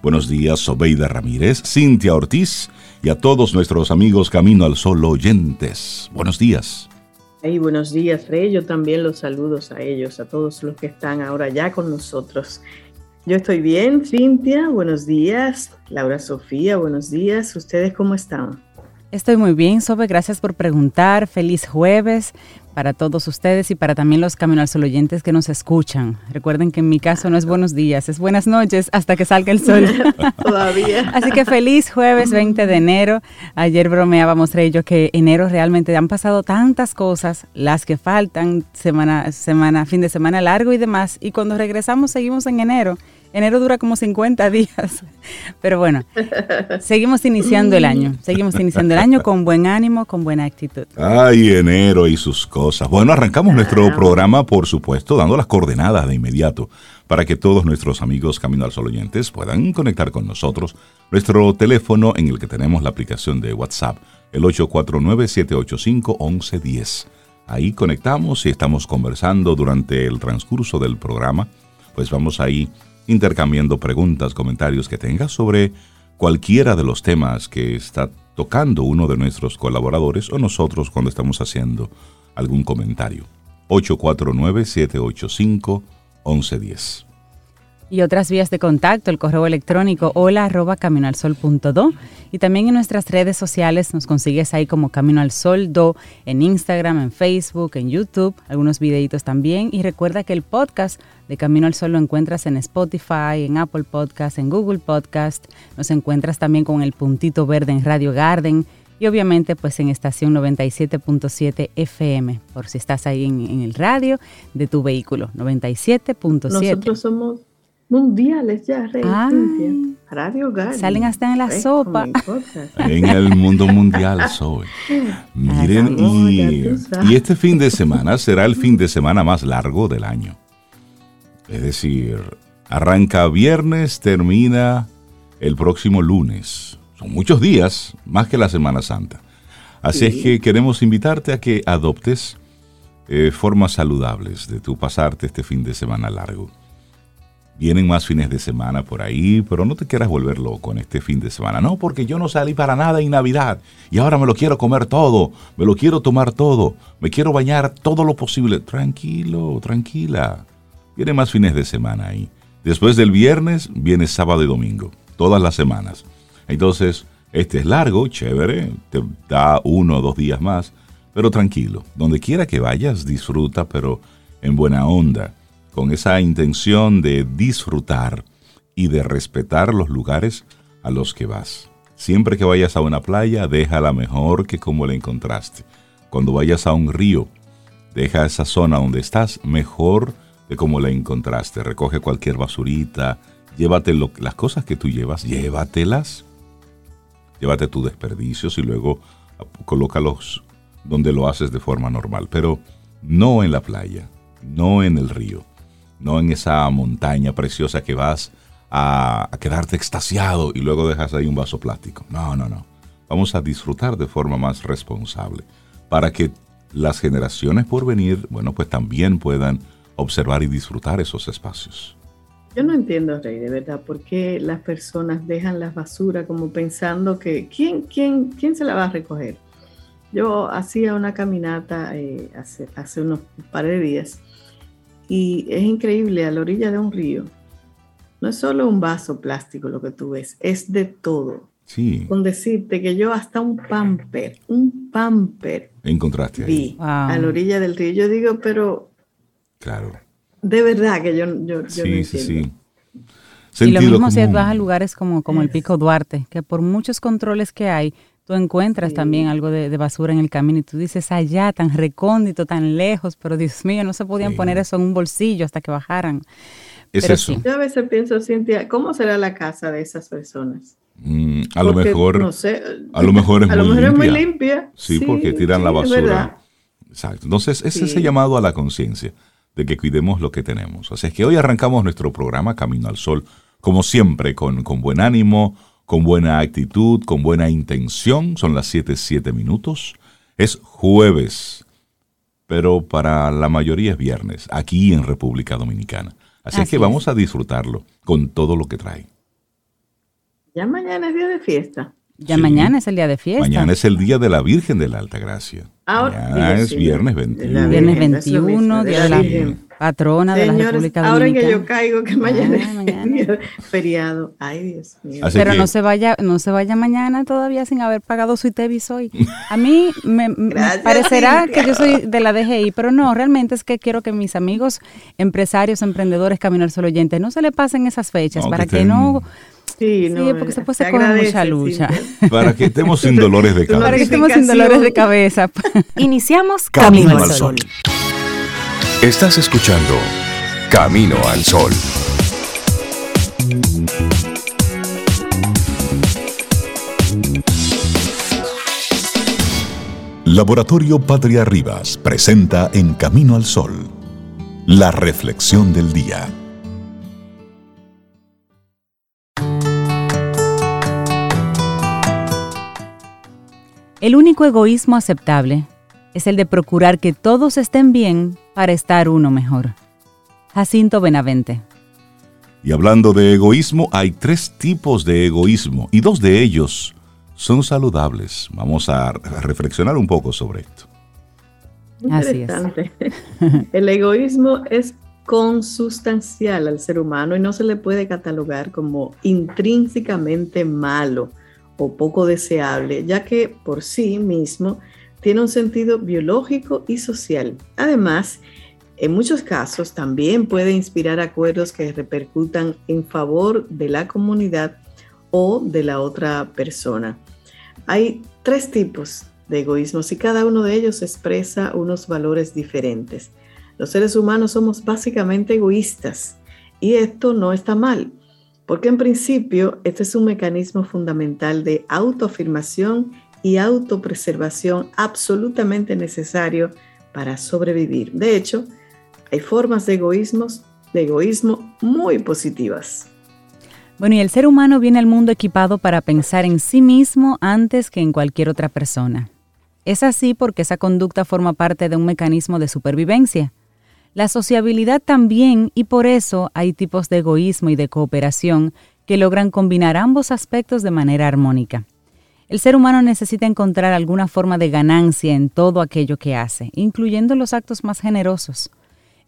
Buenos días, Sobeida Ramírez, Cintia Ortiz y a todos nuestros amigos Camino al Sol oyentes. Buenos días. Hey, buenos días, Rey. Yo también los saludos a ellos, a todos los que están ahora ya con nosotros. Yo estoy bien, Cintia. Buenos días. Laura Sofía, buenos días. ¿Ustedes cómo están? Estoy muy bien, Sobe. Gracias por preguntar. Feliz jueves para todos ustedes y para también los Camino al Sol oyentes que nos escuchan. Recuerden que en mi caso no es buenos días, es buenas noches hasta que salga el sol. Todavía. Así que feliz jueves 20 de enero. Ayer bromeábamos, Rey, yo que enero realmente han pasado tantas cosas, las que faltan, semana, semana, fin de semana largo y demás. Y cuando regresamos seguimos en enero. Enero dura como 50 días. Pero bueno, seguimos iniciando el año. Seguimos iniciando el año con buen ánimo, con buena actitud. Ay, enero y sus cosas. Bueno, arrancamos nuestro programa, por supuesto, dando las coordenadas de inmediato para que todos nuestros amigos Camino al Sol oyentes puedan conectar con nosotros. Nuestro teléfono en el que tenemos la aplicación de WhatsApp, el 849-785-1110. Ahí conectamos y estamos conversando durante el transcurso del programa. Pues vamos ahí intercambiando preguntas, comentarios que tengas sobre cualquiera de los temas que está tocando uno de nuestros colaboradores o nosotros cuando estamos haciendo algún comentario. 849-785-1110 y otras vías de contacto, el correo electrónico hola arroba caminoalsol.do y también en nuestras redes sociales nos consigues ahí como Camino al Sol Do, en Instagram, en Facebook, en YouTube, algunos videitos también. Y recuerda que el podcast de Camino al Sol lo encuentras en Spotify, en Apple Podcast, en Google Podcast, nos encuentras también con el puntito verde en Radio Garden y obviamente pues en estación 97.7 FM, por si estás ahí en, en el radio de tu vehículo, 97.7. Nosotros somos mundiales ya, Rey. Radio Garden. Salen hasta en la sopa. En el mundo mundial soy. Miren, y, y, este fin de semana será el fin de semana más largo del año. Es decir, arranca viernes, termina el próximo lunes. Son muchos días, más que la Semana Santa. Así es que queremos invitarte a que adoptes eh, formas saludables de tu pasarte este fin de semana largo. Vienen más fines de semana por ahí, pero no te quieras volver loco en este fin de semana. No, porque yo no salí para nada en Navidad y ahora me lo quiero comer todo, me lo quiero tomar todo, me quiero bañar todo lo posible. Tranquilo, tranquila. Vienen más fines de semana ahí. Después del viernes viene sábado y domingo, todas las semanas. Entonces, este es largo, chévere, te da uno o dos días más, pero tranquilo. Donde quiera que vayas, disfruta, pero en buena onda con esa intención de disfrutar y de respetar los lugares a los que vas. Siempre que vayas a una playa, déjala mejor que como la encontraste. Cuando vayas a un río, deja esa zona donde estás mejor de como la encontraste. Recoge cualquier basurita, llévate las cosas que tú llevas, llévatelas. Llévate tus desperdicios y luego colócalos donde lo haces de forma normal, pero no en la playa, no en el río no en esa montaña preciosa que vas a, quedarte extasiado y luego dejas ahí un vaso plástico. No, no, no. Vamos a disfrutar de forma más responsable para que las generaciones por venir, bueno, pues también puedan observar y disfrutar esos espacios. Yo no entiendo, Rey, de verdad, por qué las personas dejan la basura como pensando que ¿quién, quién, quién se la va a recoger? Yo hacía una caminata eh, hace, hace unos par de días y es increíble, a la orilla de un río, no es solo un vaso plástico lo que tú ves, es de todo. Sí. Con decirte que yo hasta un pamper, un pamper. Encontraste ahí. a la orilla del río. Yo digo, pero. Claro. De verdad que yo, yo, sí, sí, sí. y lo mismo si vas a lugares como, como el Pico Duarte, que por muchos controles que hay, tú encuentras también algo de, basura en el camino y tú dices allá, tan recóndito, tan lejos, pero Dios mío, no se podían poner eso en un bolsillo hasta que bajaran. Es eso. Yo a veces pienso, Cintia, ¿cómo será la casa de esas personas? Mm, a lo mejor, no sé, a lo mejor es, muy, limpia. Sí, porque tiran la basura. Exacto. Entonces, es ese llamado a la conciencia de que cuidemos lo que tenemos. Sea, es que hoy arrancamos nuestro programa Camino al Sol, como siempre, con, con buen ánimo, con buena actitud, con buena intención. Son las 7, 7 minutos. Es jueves, pero para la mayoría es viernes, aquí en República Dominicana. Así, es que vamos a disfrutarlo con todo lo que trae. Ya mañana es día de fiesta. Ya mañana es el día de fiesta. Mañana es el día de la Virgen de la Alta Gracia. Ahora es viernes 21. Viernes 21, día de la patrona de la República Dominicana. Ahora que yo caigo que mañana, es feriado. Ay, Dios mío. Pero no se vaya, no se vaya mañana todavía sin haber pagado su ITEVIS hoy. A mí me, parecerá que yo soy de la DGI, pero no, realmente es que quiero que mis amigos empresarios, empresarios, Camino al Sol oyentes, no se le pasen esas fechas para que no Sí, no, porque después se, coge mucha lucha. Para que estemos sin dolores de cabeza. Para que estemos sin dolores de cabeza. Iniciamos Camino, al Sol. Estás escuchando Camino al Sol. Laboratorio Patria Rivas presenta En Camino al Sol, la reflexión del día. El único egoísmo aceptable es el de procurar que todos estén bien para estar uno mejor. Jacinto Benavente. Y hablando de egoísmo, hay tres tipos de egoísmo y dos de ellos son saludables. Vamos a reflexionar un poco sobre esto. Interesante. El egoísmo es consustancial al ser humano y no se le puede catalogar como intrínsecamente malo o poco deseable, ya que por sí mismo tiene un sentido biológico y social. Además, en muchos casos también puede inspirar acuerdos que repercutan en favor de la comunidad o de la otra persona. Hay tres tipos de egoísmos y cada uno de ellos expresa unos valores diferentes. Los seres humanos somos básicamente egoístas y esto no está mal. Porque en principio este es un mecanismo fundamental de autoafirmación y autopreservación absolutamente necesario para sobrevivir. De hecho, hay formas de egoísmos, de egoísmo muy positivas. Bueno, y el ser humano viene al mundo equipado para pensar en sí mismo antes que en cualquier otra persona. Es así porque esa conducta forma parte de un mecanismo de supervivencia. La sociabilidad también, y por eso hay tipos de egoísmo y de cooperación que logran combinar ambos aspectos de manera armónica. El ser humano necesita encontrar alguna forma de ganancia en todo aquello que hace, incluyendo los actos más generosos.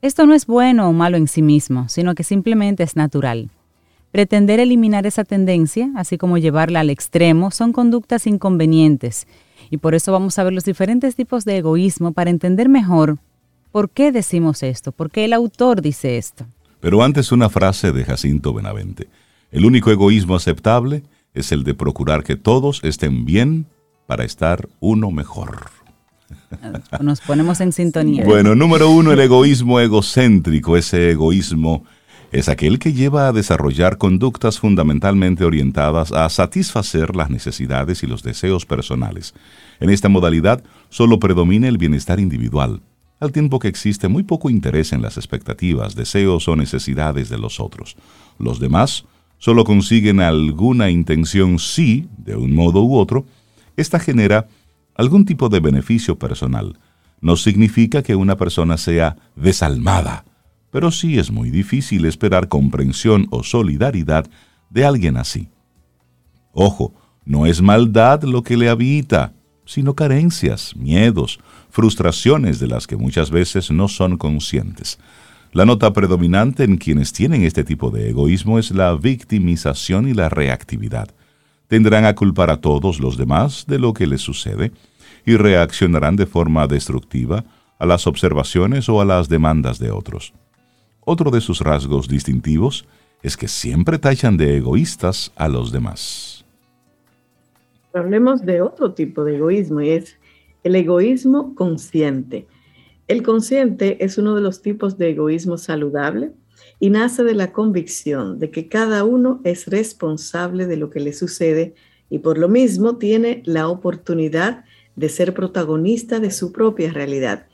Esto no es bueno o malo en sí mismo, sino que simplemente es natural. Pretender eliminar esa tendencia, así como llevarla al extremo, son conductas inconvenientes, y por eso vamos a ver los diferentes tipos de egoísmo para entender mejor ¿Por qué decimos esto? ¿Por qué el autor dice esto? Pero antes una frase de Jacinto Benavente. El único egoísmo aceptable es el de procurar que todos estén bien para estar uno mejor. Nos ponemos en sintonía. Bueno, número uno, el egoísmo egocéntrico. Ese egoísmo es aquel que lleva a desarrollar conductas fundamentalmente orientadas a satisfacer las necesidades y los deseos personales. En esta modalidad solo predomina el bienestar individual al tiempo que existe muy poco interés en las expectativas, deseos o necesidades de los otros. Los demás solo consiguen alguna intención si, de un modo u otro, ésta genera algún tipo de beneficio personal. No significa que una persona sea desalmada, pero sí es muy difícil esperar comprensión o solidaridad de alguien así. Ojo, no es maldad lo que le habita, sino carencias, miedos, frustraciones de las que muchas veces no son conscientes. La nota predominante en quienes tienen este tipo de egoísmo es la victimización y la reactividad. Tendrán a culpar a todos los demás de lo que les sucede y reaccionarán de forma destructiva a las observaciones o a las demandas de otros. Otro de sus rasgos distintivos es que siempre tachan de egoístas a los demás. Hablemos de otro tipo de egoísmo y es el egoísmo consciente. El consciente es uno de los tipos de egoísmo saludable y nace de la convicción de que cada uno es responsable de lo que le sucede y por lo mismo tiene la oportunidad de ser protagonista de su propia realidad.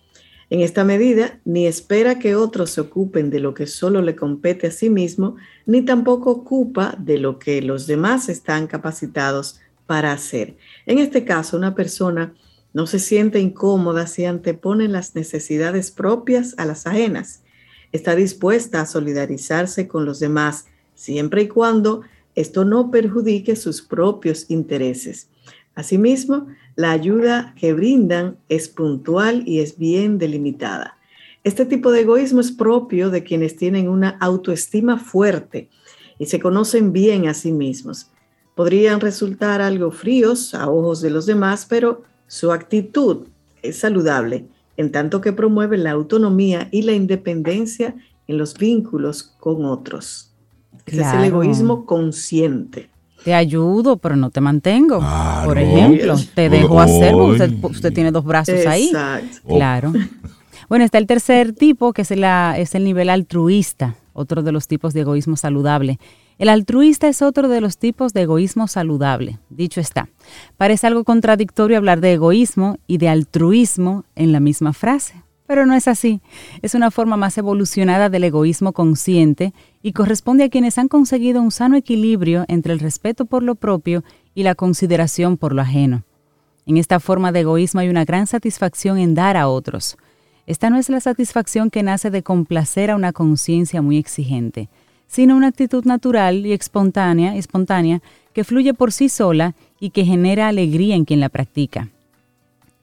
En esta medida, ni espera que otros se ocupen de lo que solo le compete a sí mismo, ni tampoco ocupa de lo que los demás están capacitados para hacer. En este caso, una persona no se siente incómoda si antepone las necesidades propias a las ajenas. Está dispuesta a solidarizarse con los demás siempre y cuando esto no perjudique sus propios intereses. Asimismo, la ayuda que brindan es puntual y es bien delimitada. Este tipo de egoísmo es propio de quienes tienen una autoestima fuerte y se conocen bien a sí mismos. Podrían resultar algo fríos a ojos de los demás, pero su actitud es saludable, en tanto que promueve la autonomía y la independencia en los vínculos con otros. Ese es el egoísmo consciente te ayudo, pero no te mantengo. Por ejemplo, te dejo hacer, usted, usted, tiene dos brazos ahí. Claro. Bueno, está el tercer tipo, que es, la, es el nivel altruista, otro de los tipos de egoísmo saludable. El altruista es otro de los tipos de egoísmo saludable. Dicho está, parece algo contradictorio hablar de egoísmo y de altruismo en la misma frase. Pero no es así. Es una forma más evolucionada del egoísmo consciente y corresponde a quienes han conseguido un sano equilibrio entre el respeto por lo propio y la consideración por lo ajeno. En esta forma de egoísmo hay una gran satisfacción en dar a otros. Esta no es la satisfacción que nace de complacer a una conciencia muy exigente, sino una actitud natural y espontánea, espontánea que fluye por sí sola y que genera alegría en quien la practica.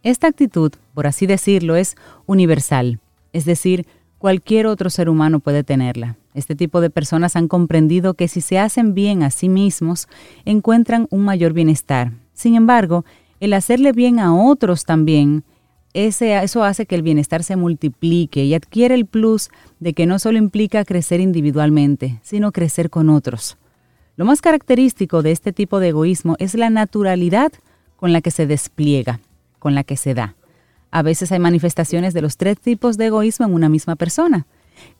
Esta actitud, por así decirlo, es universal, es decir, cualquier otro ser humano puede tenerla. Este tipo de personas han comprendido que si se hacen bien a sí mismos, encuentran un mayor bienestar. Sin embargo, el hacerle bien a otros también, eso hace que el bienestar se multiplique y adquiere el plus de que no solo implica crecer individualmente, sino crecer con otros. Lo más característico de este tipo de egoísmo es la naturalidad con la que se despliega con la que se da. A veces hay manifestaciones de los tres tipos de egoísmo en una misma persona.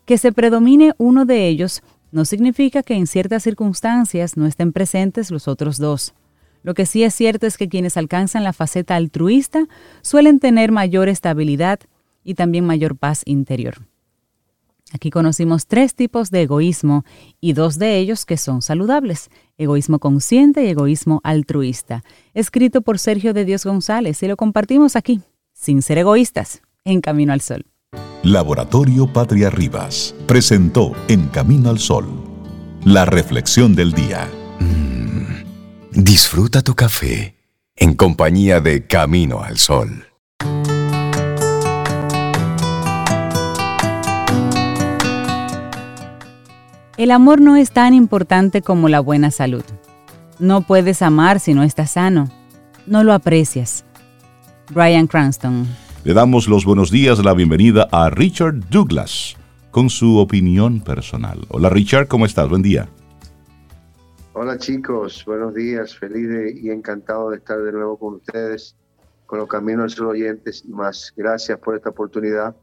Que se predomine uno de ellos no significa que en ciertas circunstancias no estén presentes los otros dos. Lo que sí es cierto es que quienes alcanzan la faceta altruista suelen tener mayor estabilidad y también mayor paz interior. Aquí conocimos tres tipos de egoísmo y dos de ellos que son saludables, egoísmo consciente y egoísmo altruista, escrito por Sergio de Dios González y lo compartimos aquí, sin ser egoístas, en Camino al Sol. Laboratorio Patria Rivas presentó En Camino al Sol, la reflexión del día. Disfruta tu café en compañía de Camino al Sol. El amor no es tan importante como la buena salud. No puedes amar si no estás sano. No lo aprecias. Brian Cranston. Le damos los buenos días, la bienvenida a Richard Douglas con su opinión personal. Hola Richard, ¿cómo estás? Buen día. Hola chicos, buenos días, feliz y encantado de estar de nuevo con ustedes, con los Caminos los oyentes y más. Gracias por esta oportunidad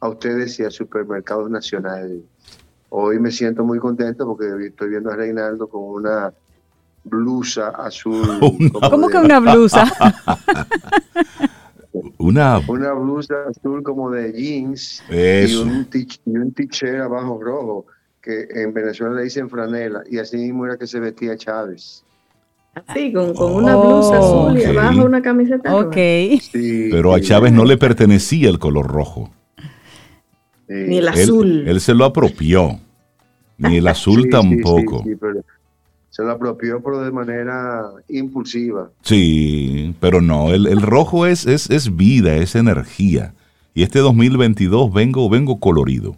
a ustedes y a Supermercados Nacional. Hoy me siento muy contento porque estoy viendo a Reinaldo con una blusa azul. ¿Cómo que una blusa? una... una blusa azul como de jeans y un, t-shirt abajo rojo, que en Venezuela le dicen franela, y así mismo era que se vestía Chávez. Así, con, una blusa azul y abajo una camiseta. Ok. Pero a Chávez no le pertenecía el color rojo. Ni el azul. Él, se lo apropió. Ni el azul tampoco. se lo apropió, pero de manera impulsiva. Sí, pero no, el, rojo es, es, es, vida, es energía. Y este 2022 vengo, vengo colorido.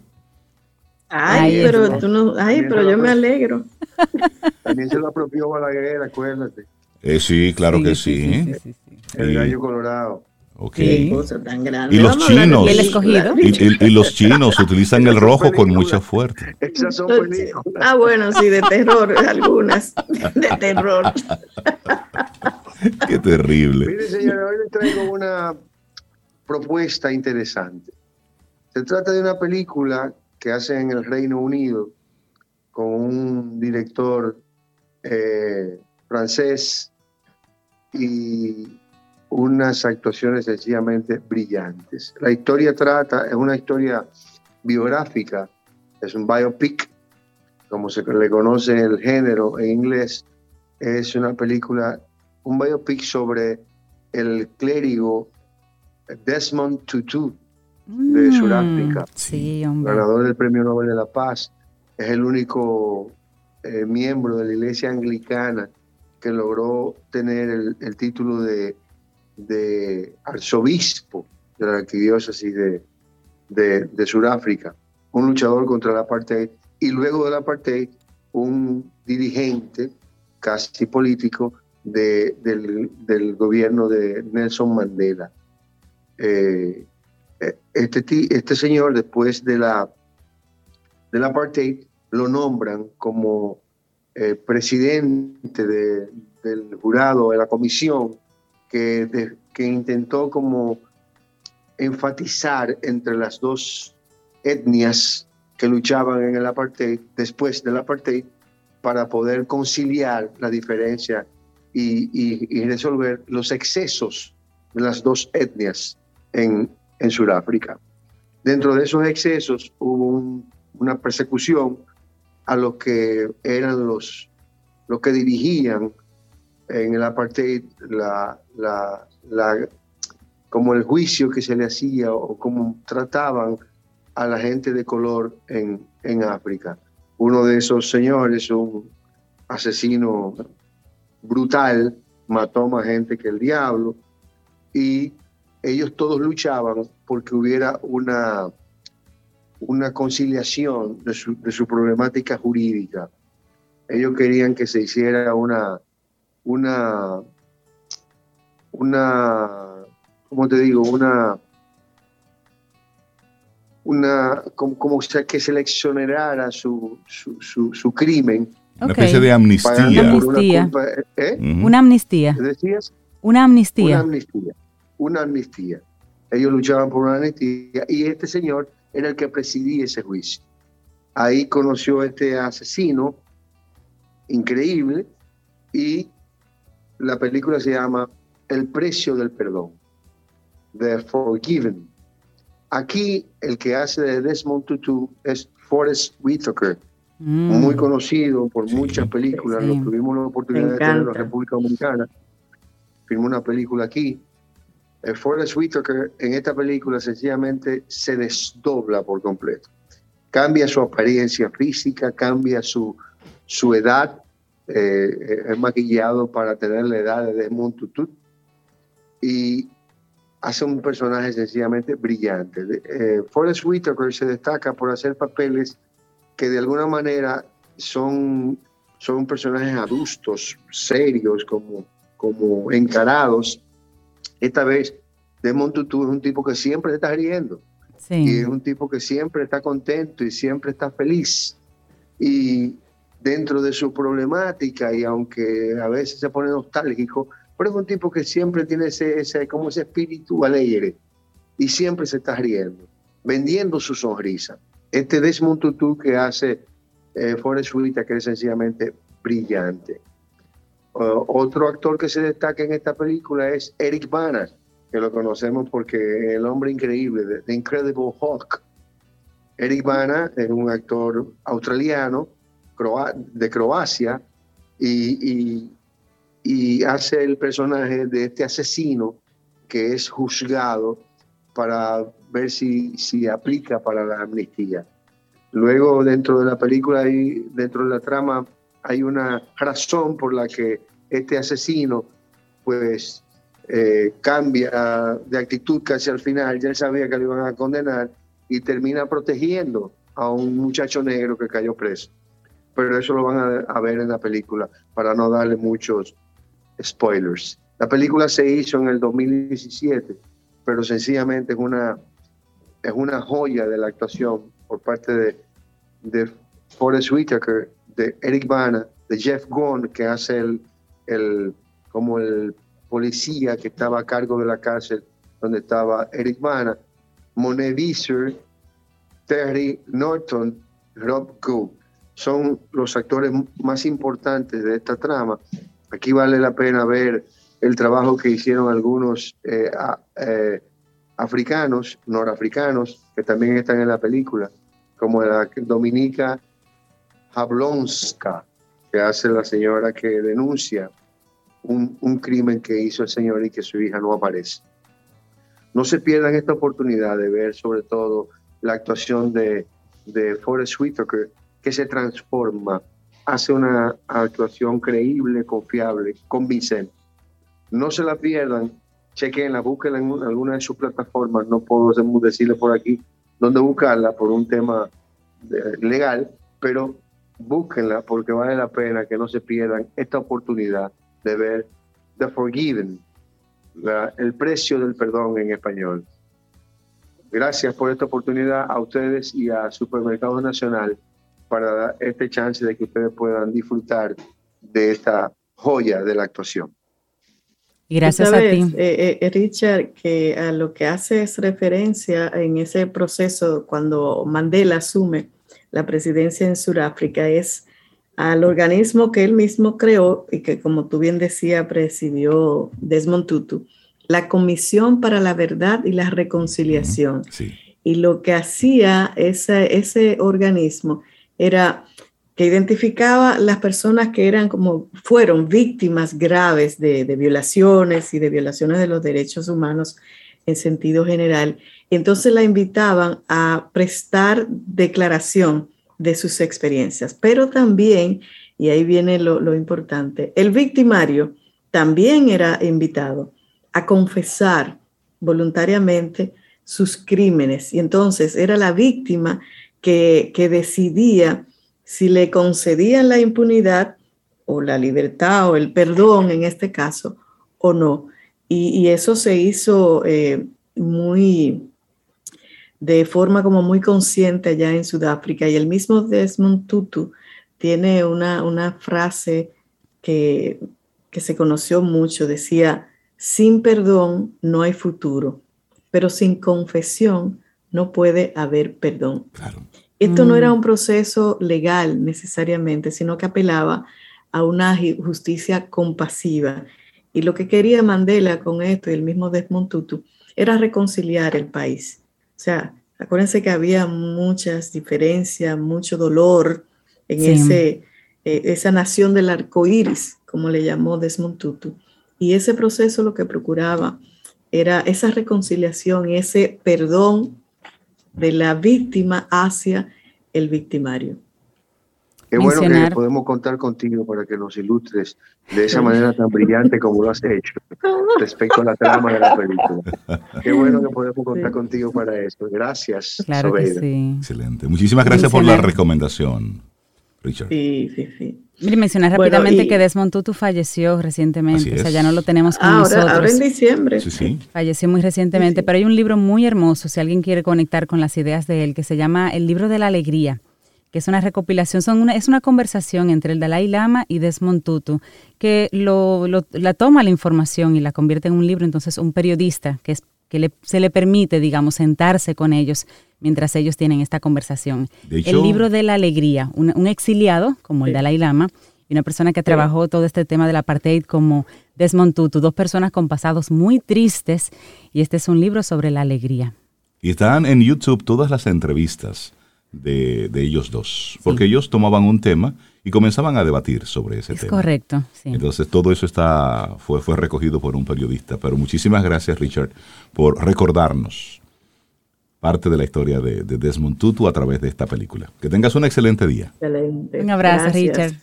Ay, pero tú no, ay, pero yo me alegro. También se lo apropió Balaguer, acuérdate. Eh, sí, claro que sí. el gallo colorado. Okay. Tan y los chinos, y, los chinos utilizan el rojo con mucha fuerza. Ah, bueno, sí, de terror, algunas, de terror. Qué terrible. Mire, señora, hoy le traigo una propuesta interesante. Se trata de una película que hace en el Reino Unido con un director eh, francés y unas actuaciones sencillamente brillantes. La historia trata, es una historia biográfica, es un biopic, como se le conoce el género en inglés, es una película, un biopic sobre el clérigo Desmond Tutu de mm, Sudáfrica, sí, ganador del Premio Nobel de la Paz. Es el único eh, miembro de la iglesia anglicana que logró tener el, título de, de, arzobispo de la arquidiócesis de, de, Sudáfrica, un luchador contra la apartheid y luego de la apartheid un dirigente casi político de, del, gobierno de Nelson Mandela. Eh, este, este señor, después de la, de la apartheid, lo nombran como eh, presidente del jurado, de la comisión, que, que intentó como enfatizar entre las dos etnias que luchaban en el apartheid, después del apartheid, para poder conciliar la diferencia y, resolver los excesos de las dos etnias en, en Sudáfrica. Dentro de esos excesos hubo una persecución a los que eran los, los que dirigían en el apartheid la, la, la, como el juicio que se le hacía o cómo trataban a la gente de color en, en África. Uno de esos señores, un asesino brutal, mató más gente que el diablo y ellos todos luchaban porque hubiera una, una conciliación de su, de su problemática jurídica. Ellos querían que se hiciera una, una, una, ¿cómo te digo? Una, una, como, como que seleccionara su, su, su, su crimen una especie de amnistía. Una amnistía. ¿eh? Una amnistía. ¿Decías? Una amnistía. Una amnistía. Una amnistía. Ellos luchaban por una amnistía y este señor era el que presidía ese juicio. Ahí conoció a este asesino increíble y la película se llama El precio del perdón, The Forgiven. Aquí el que hace de Desmond Tutu es Forrest Whitaker, Mm. muy conocido por muchas películas, lo tuvimos la oportunidad de tener en la República Dominicana, filmó una película aquí. El Forrest Whitaker en esta película sencillamente se desdobla por completo. Cambia su apariencia física, cambia su, su edad, eh, es maquillado para tener la edad de Desmond Tutu y hace un personaje sencillamente brillante. Eh, Forrest Whitaker se destaca por hacer papeles que de alguna manera son, son personajes adultos, serios, como, como encarados. Esta vez, Desmond Tutu es un tipo que siempre está riendo. Y es un tipo que siempre está contento y siempre está feliz. Y dentro de su problemática, y aunque a veces se pone nostálgico, pero es un tipo que siempre tiene ese, ese, como ese espíritu alegre y siempre se está riendo, vendiendo su sonrisa este Desmond Tutu que hace eh, Forrest que es sencillamente brillante. Otro actor que se destaca en esta película es Eric Bana, que lo conocemos porque el hombre increíble, The Incredible Hulk. Eric Bana es un actor australiano de Croacia y, y hace el personaje de este asesino que es juzgado para ver si, si aplica para la amnistía. Luego, dentro de la película y dentro de la trama, hay una razón por la que este asesino, pues, eh, cambia de actitud casi al final. Ya él sabía que lo iban a condenar y termina protegiendo a un muchacho negro que cayó preso. Pero eso lo van a, a ver en la película para no darle muchos spoilers. La película se hizo en el 2017, pero sencillamente es una es una joya de la actuación por parte de, de Forrest Whitaker, de Eric Bana, de Jeff Gone, que hace el, el, como el policía que estaba a cargo de la cárcel donde estaba Eric Bana, Monet Visser, Terry Norton, Rob Gould. Son los actores más importantes de esta trama. Aquí vale la pena ver el trabajo que hicieron algunos eh, eh, africanos, norafricanos, que también están en la película, como la Dominica Jablonska, que hace la señora que denuncia un, un, crimen que hizo el señor y que su hija no aparece. No se pierdan esta oportunidad de ver sobre todo la actuación de, de Forrest Whitaker, que se transforma hace una actuación creíble, confiable, convincente. No se la pierdan, chequenla, búsquenla en alguna de sus plataformas, no puedo decirle por aquí dónde buscarla por un tema legal, pero búsquenla porque vale la pena que no se pierdan esta oportunidad de ver The Forgiven, el precio del perdón en español. Gracias por esta oportunidad a ustedes y a Supermercado Nacional para dar este chance de que ustedes puedan disfrutar de esta joya de la actuación. gracias a ti. Eh, eh, Richard, que a lo que hace es referencia en ese proceso cuando Mandela asume la presidencia en Sudáfrica es al organismo que él mismo creó y que, como tú bien decía, presidió Desmond Tutu, la Comisión para la Verdad y la Reconciliación. Y lo que hacía ese, ese organismo era que identificaba las personas que eran como fueron víctimas graves de, de, violaciones y de violaciones de los derechos humanos en sentido general. Entonces la invitaban a prestar declaración de sus experiencias, pero también, y ahí viene lo, lo importante, el victimario también era invitado a confesar voluntariamente sus crímenes. Y entonces era la víctima que, que decidía si le concedían la impunidad o la libertad o el perdón en este caso o no. Y, eso se hizo eh, muy de forma como muy consciente allá en Sudáfrica. Y el mismo Desmond Tutu tiene una, una frase que, que se conoció mucho, decía, sin perdón no hay futuro, pero sin confesión no puede haber perdón. Esto no era mm. un proceso legal necesariamente, sino que apelaba a una justicia compasiva. Y lo que quería Mandela con esto y el mismo Desmond Tutu era reconciliar el país. O sea, acuérdense que había muchas diferencias, mucho dolor en ese, eh, esa nación del arco iris, como le llamó Desmond Tutu. Y ese proceso lo que procuraba era esa reconciliación y ese perdón de la víctima hacia el victimario. Qué bueno que podemos contar contigo para que nos ilustres de esa manera tan brillante como lo has hecho respecto a la trama de la película. Qué bueno que podemos contar contigo para esto. Gracias. Claro que sí. Excelente. Muchísimas gracias por la recomendación, Richard. Sí, sí, sí. Mire, mencionar rápidamente que Desmond Tutu falleció recientemente, o sea, ya no lo tenemos con nosotros. Ahora en diciembre. Sí, sí. Falleció muy recientemente, pero hay un libro muy hermoso, si alguien quiere conectar con las ideas de él, que se llama El libro de la alegría, que es una recopilación, son una, es una conversación entre el Dalai Lama y Desmond Tutu, que lo, la toma la información y la convierte en un libro, entonces un periodista que es que se le permite, digamos, sentarse con ellos mientras ellos tienen esta conversación. el libro de la alegría, un, exiliado como el Dalai Lama y una persona que trabajó todo este tema del apartheid como Desmond Tutu, dos personas con pasados muy tristes y este es un libro sobre la alegría. Y están en YouTube todas las entrevistas de, ellos dos, porque ellos tomaban un tema y comenzaban a debatir sobre ese tema. Correcto, sí. Entonces todo eso está fue, fue recogido por un periodista. Pero muchísimas gracias, Richard, por recordarnos parte de la historia de, Desmond Tutu a través de esta película. Que tengas un excelente día. Excelente. Un abrazo, Richard.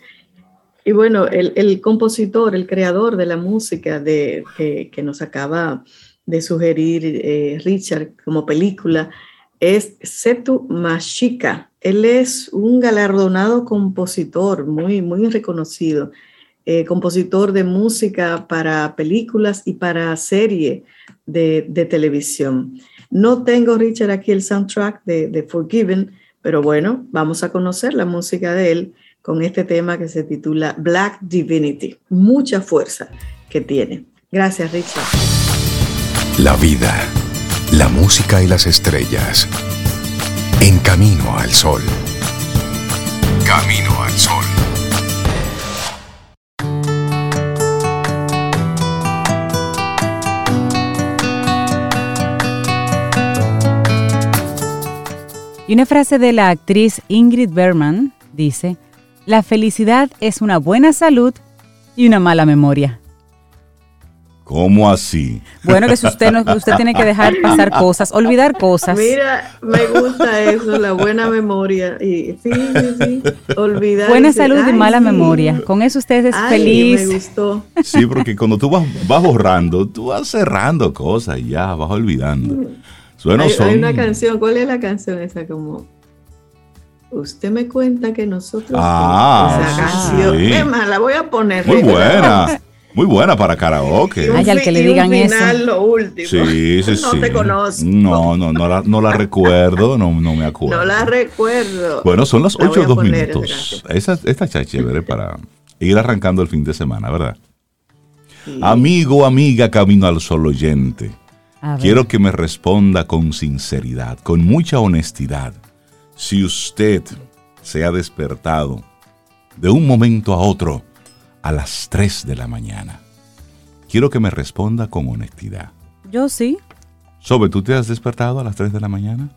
Y bueno, el, compositor, el creador de la música de, que, nos acaba de sugerir eh, Richard como película es Setu Mashika. Él es un galardonado compositor muy, muy reconocido, eh, compositor de música para películas y para serie de, televisión. No tengo, Richard, aquí el soundtrack de, de Forgiven, pero bueno, vamos a conocer la música de él con este tema que se titula Black Divinity. Mucha fuerza que tiene. Gracias, Richard. La vida la música y las estrellas. En camino al sol. Camino al sol. Y una frase de la actriz Ingrid Bergman dice, la felicidad es una buena salud y una mala memoria. ¿Cómo así? Bueno, que si usted no, usted tiene que dejar pasar cosas, olvidar cosas. Mira, me gusta eso, la buena memoria. Y, sí, sí, sí. Olvidar. Buena salud y mala memoria. Con eso usted es feliz. Me gustó. Sí, porque cuando tú vas, vas borrando, tú vas cerrando cosas y ya vas olvidando. Bueno, hay, hay una canción, ¿cuál es la canción esa? Como Usted me cuenta que nosotros. Ah, esa canción. Sí. la voy a poner. Muy buena. Muy buena para karaoke. Ay, al que le digan final, eso. lo último. Sí, sí, no te conozco. No, no, no la, no la recuerdo, no, no me acuerdo. No la recuerdo. Bueno, son las 8 o 2 minutos. Esa, esta está chévere para ir arrancando el fin de semana, ¿verdad? Sí. Amigo, amiga, camino al sol oyente. Quiero que me responda con sinceridad, con mucha honestidad. Si usted se ha despertado de un momento a otro, a las 3 de la mañana. Quiero que me responda con honestidad. Yo sí. Sobe, ¿tú te has despertado a las 3 de la mañana?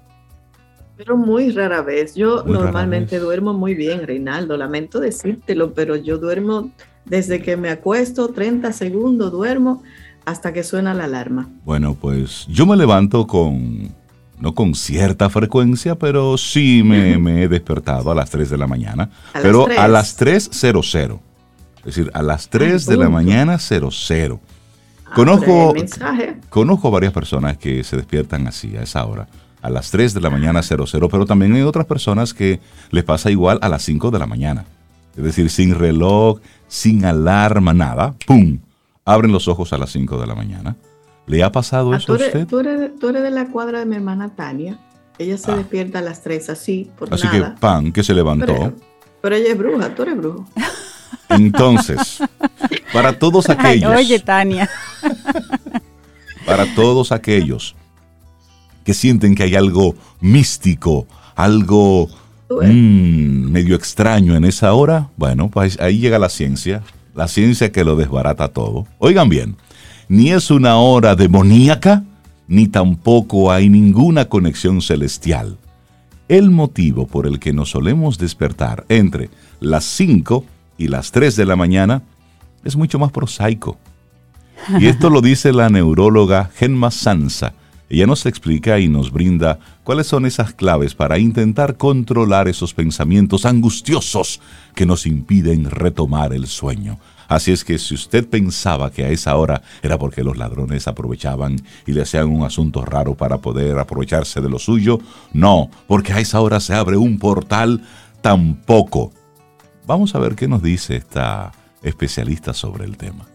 Pero muy rara vez. Yo muy normalmente duermo muy bien, Reinaldo. Lamento decírtelo, pero yo duermo desde que me acuesto, 30 segundos duermo hasta que suena la alarma. Bueno, pues yo me levanto con, no con cierta frecuencia, pero sí me, me he despertado a las 3 de la mañana. ¿A pero a las 3.00. Es decir, a las 3 de la mañana 00. Conozco, conozco varias personas que se despiertan así, a esa hora, a las 3 de la mañana 00, pero también hay otras personas que les pasa igual a las 5 de la mañana. Es decir, sin reloj, sin alarma, nada, ¡pum! Abren los ojos a las 5 de la mañana. ¿Le ha pasado ah, eso a usted? Tú eres, de la cuadra de mi hermana Tania. Ella se ah. despierta a las 3 así, por Así que, pan, que se levantó. Pero, pero ella es bruja, tú eres brujo. Entonces, para todos aquellos. oye, Tania. Para todos aquellos que sienten que hay algo místico, algo mmm, medio extraño en esa hora, bueno, pues ahí llega la ciencia, la ciencia que lo desbarata todo. Oigan bien, ni es una hora demoníaca, ni tampoco hay ninguna conexión celestial. El motivo por el que nos solemos despertar entre las 5 y las 3 de la mañana es mucho más prosaico. Y esto lo dice la neuróloga Genma Sansa. Ella nos explica y nos brinda cuáles son esas claves para intentar controlar esos pensamientos angustiosos que nos impiden retomar el sueño. Así es que si usted pensaba que a esa hora era porque los ladrones aprovechaban y le hacían un asunto raro para poder aprovecharse de lo suyo, no, porque a esa hora se abre un portal tampoco. Vamos a ver qué nos dice esta especialista sobre el tema.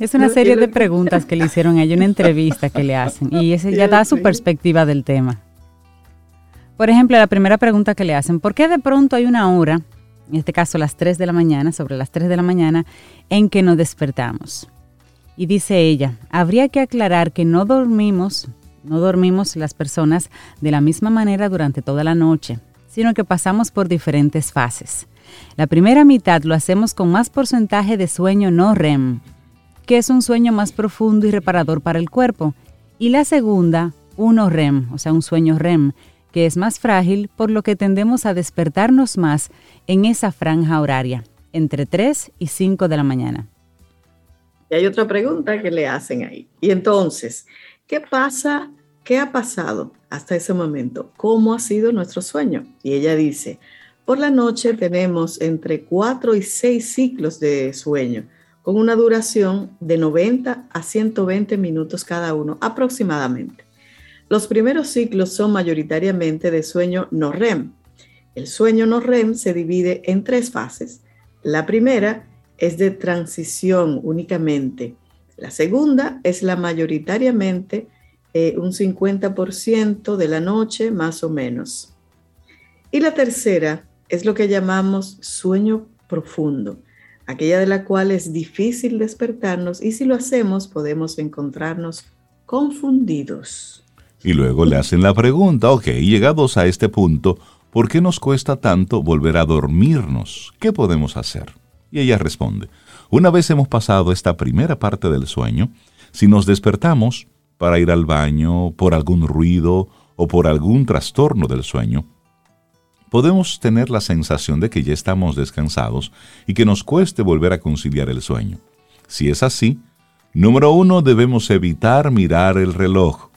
Es una serie de preguntas que le hicieron a ella, una entrevista que le hacen, y ese ya da su perspectiva del tema. Por ejemplo, la primera pregunta que le hacen, ¿por qué de pronto hay una hora, en este caso las 3 de la mañana, sobre las 3 de la mañana, en que nos despertamos? Y dice ella, habría que aclarar que no dormimos, no dormimos las personas de la misma manera durante toda la noche, sino que pasamos por diferentes fases. La primera mitad lo hacemos con más porcentaje de sueño no REM, que es un sueño más profundo y reparador para el cuerpo. Y la segunda, uno REM, o sea, un sueño REM, que es más frágil, por lo que tendemos a despertarnos más en esa franja horaria, entre 3 y 5 de la mañana. Y hay otra pregunta que le hacen ahí. Y entonces, ¿qué pasa? ¿Qué ha pasado hasta ese momento? ¿Cómo ha sido nuestro sueño? Y ella dice, por la noche tenemos entre 4 y 6 ciclos de sueño, con una duración de 90 a 120 minutos cada uno aproximadamente. Los primeros ciclos son mayoritariamente de sueño no REM. El sueño no REM se divide en tres fases. La primera es de transición únicamente. La segunda es la mayoritariamente eh, un 50% de la noche más o menos. Y la tercera es lo que llamamos sueño profundo, aquella de la cual es difícil despertarnos y si lo hacemos podemos encontrarnos confundidos. Y luego le hacen la pregunta, ok, llegados a este punto, ¿por qué nos cuesta tanto volver a dormirnos? ¿Qué podemos hacer? Y ella responde, una vez hemos pasado esta primera parte del sueño, si nos despertamos para ir al baño por algún ruido o por algún trastorno del sueño, podemos tener la sensación de que ya estamos descansados y que nos cueste volver a conciliar el sueño. Si es así, Número uno, debemos evitar mirar el reloj,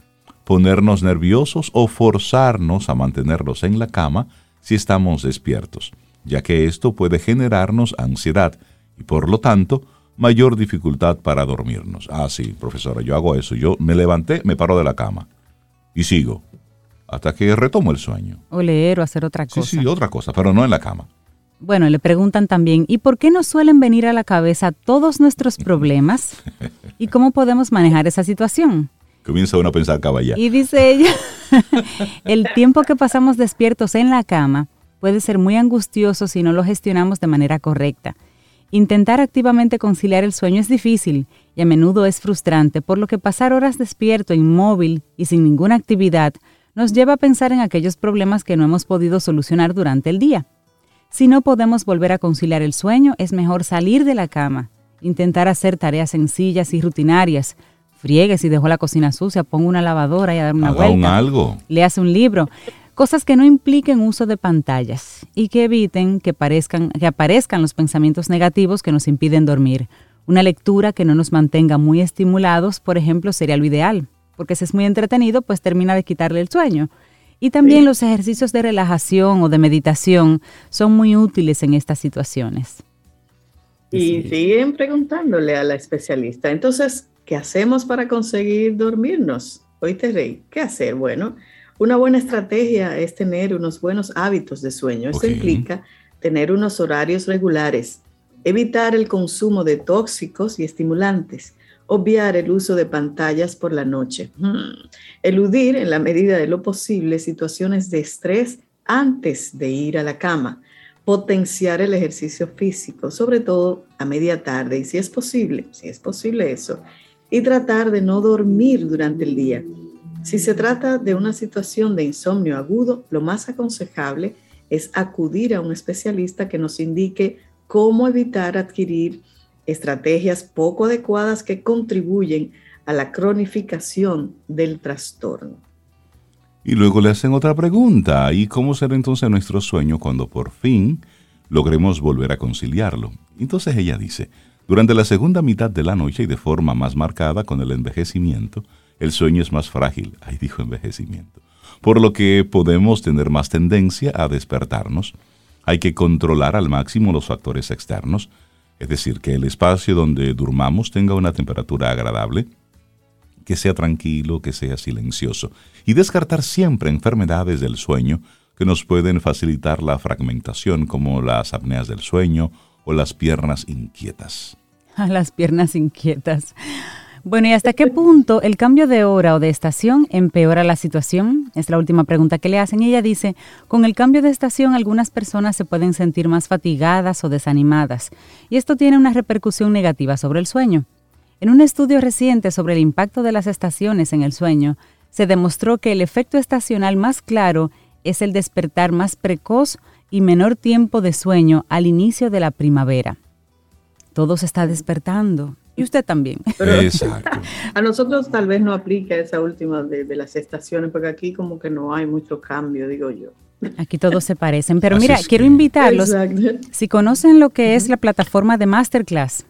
ponernos nerviosos o forzarnos a mantenernos en la cama si estamos despiertos, ya que esto puede generarnos ansiedad y por lo tanto mayor dificultad para dormirnos. Ah, sí, profesora, yo hago eso. Yo me levanté, me paro de la cama y sigo hasta que retomo el sueño. O leer o hacer otra cosa. Sí, sí, otra cosa, pero no en la cama. Bueno, le preguntan también, ¿y por qué nos suelen venir a la cabeza todos nuestros problemas? ¿Y cómo podemos manejar esa situación? Comienza uno a pensar caballá. Y dice ella, el tiempo que pasamos despiertos en la cama puede ser muy angustioso si no lo gestionamos de manera correcta. Intentar activamente conciliar el sueño es difícil y a menudo es frustrante, por lo que pasar horas despierto, inmóvil y sin ninguna actividad nos lleva a pensar en aquellos problemas que no hemos podido solucionar durante el día. Si no podemos volver a conciliar el sueño, es mejor salir de la cama, intentar hacer tareas sencillas y rutinarias. Friegue si dejó la cocina sucia, ponga una lavadora y a dar una Haga vuelta. un algo. Leas un libro. Cosas que no impliquen uso de pantallas y que eviten que, parezcan, que aparezcan los pensamientos negativos que nos impiden dormir. Una lectura que no nos mantenga muy estimulados, por ejemplo, sería lo ideal, porque si es muy entretenido, pues termina de quitarle el sueño. Y también los ejercicios de relajación o de meditación son muy útiles en estas situaciones. Y siguen preguntándole a la especialista, entonces, ¿qué hacemos para conseguir dormirnos? Oíste, Rey, ¿qué hacer? Bueno, una buena estrategia es tener unos buenos hábitos de sueño. Esto implica tener unos horarios regulares, evitar el consumo de tóxicos y estimulantes, obviar el uso de pantallas por la noche, Hmm. eludir en la medida de lo posible situaciones de estrés antes de ir a la cama, potenciar el ejercicio físico, sobre todo a media tarde, y si es posible, si es posible eso, y tratar de no dormir durante el día. Si se trata de una situación de insomnio agudo, lo más aconsejable es acudir a un especialista que nos indique cómo evitar adquirir estrategias poco adecuadas que contribuyen a la cronificación del trastorno. Y luego le hacen otra pregunta. ¿Y cómo será entonces nuestro sueño cuando por fin logremos volver a conciliarlo? Entonces ella dice, durante la segunda mitad de la noche y de forma más marcada con el envejecimiento, el sueño es más frágil. Ahí dijo envejecimiento. Por lo que podemos tener más tendencia a despertarnos. Hay que controlar al máximo los factores externos, es decir, que el espacio donde durmamos tenga una temperatura agradable, que sea tranquilo, que sea silencioso, y descartar siempre enfermedades del sueño que nos pueden facilitar la fragmentación, como las apneas del sueño o las piernas inquietas. Las piernas inquietas. Bueno, ¿y hasta qué punto el cambio de hora o de estación empeora la situación? Es la última pregunta que le hacen. Y ella dice, con el cambio de estación algunas personas se pueden sentir más fatigadas o desanimadas, y esto tiene una repercusión negativa sobre el sueño. En un estudio reciente sobre el impacto de las estaciones en el sueño, se demostró que el efecto estacional más claro es el despertar más precoz y menor tiempo de sueño al inicio de la primavera. Todo se está despertando. Y usted también. Pero- Exacto. A nosotros tal vez no aplica esa última de, de las estaciones, porque aquí como que no hay mucho cambio, digo yo. Aquí todos se parecen. Pero Así mira, quiero que- invitarlos. Exacto. Si conocen lo que es la plataforma de Masterclass,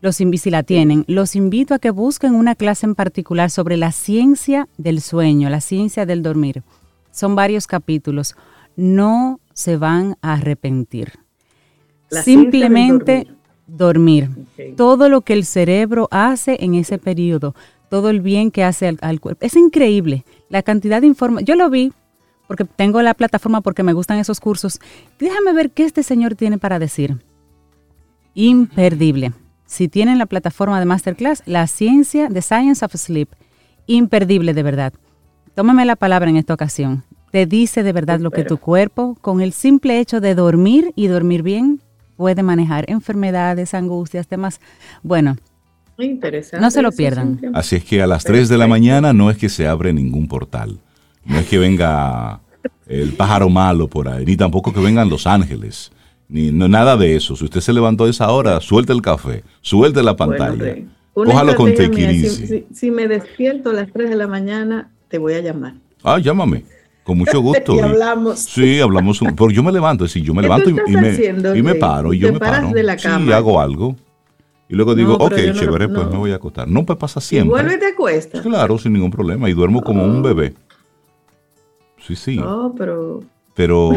los invi- si la tienen, los invito a que busquen una clase en particular sobre la ciencia del sueño, la ciencia del dormir. Son varios capítulos. No se van a arrepentir. La ciencia del Simplemente dormir. Todo lo que el cerebro hace en ese periodo, todo el bien que hace al, al cuerpo. Es increíble la cantidad de información. Yo lo vi porque tengo la plataforma porque me gustan esos cursos. Déjame ver qué este señor tiene para decir. Imperdible. Si tienen la plataforma de Masterclass, la ciencia, The Science of Sleep, imperdible de verdad. Tómame la palabra en esta ocasión. Te dice de verdad lo que tu cuerpo, con el simple hecho de dormir y dormir bien, puede manejar enfermedades, angustias, temas. Bueno, Interesante. No se lo pierdan. Así es que a las 3 de la mañana no es que se abre ningún portal. No es que venga el pájaro malo por ahí, ni tampoco que vengan los ángeles. Ni no, nada de eso. Si usted se levantó a esa hora, suelte el café, suelte la Bueno, pantalla. Una Cójalo con estrategia mía, tequirici. si, si- si me despierto a las 3 de la mañana, te voy a llamar. Ah, llámame. Con mucho gusto. Y hablamos. Sí, hablamos. Porque yo me levanto, sí, yo me ¿Qué levanto y, me, y me paro y yo ¿Te me paras paro. de la Sí, hago algo. Y luego digo, ok, chévere, pues me voy a acostar. No, pues pasa siempre. Y vuelve y te acuestas. Claro, sin ningún problema. Y duermo como un bebé. Sí, sí. No, pero... Pero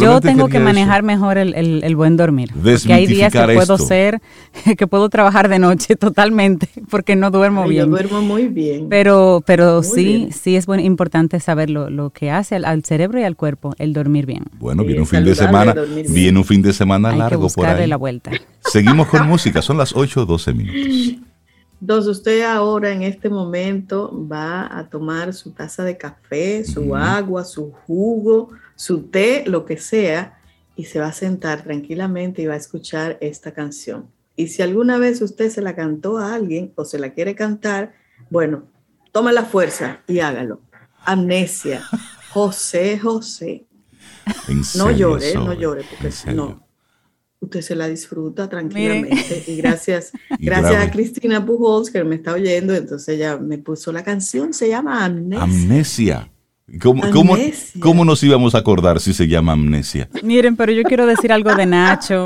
yo tengo que manejar mejor el, buen dormir. Porque hay días que puedo ser, que puedo trabajar de noche totalmente, porque no duermo bien. Yo duermo muy bien. Pero, pero sí, sí es importante saber lo, que hace al, cerebro y al cuerpo el dormir bien. Bueno, viene un fin de semana, viene un fin de semana largo por ahí. la vuelta. Seguimos con música, son las 8 o 12 minutos. Entonces usted ahora en este momento va a tomar su taza de café, su agua, su jugo, su té, lo que sea, y se va a sentar tranquilamente y va a escuchar esta canción. Y si alguna vez usted se la cantó a alguien o se la quiere cantar, bueno, tome la fuerza y hágalo. Amnesia. José José. no llore, no llore, porque no, usted se la disfruta tranquilamente. Y gracias, gracias a Cristina Pujols que me está oyendo, entonces ella me puso la canción, se llama Amnesia. Amnesia. ¿Cómo, ¿Cómo, nos íbamos a acordar si se llama amnesia? Miren, pero yo quiero decir algo de Nacho.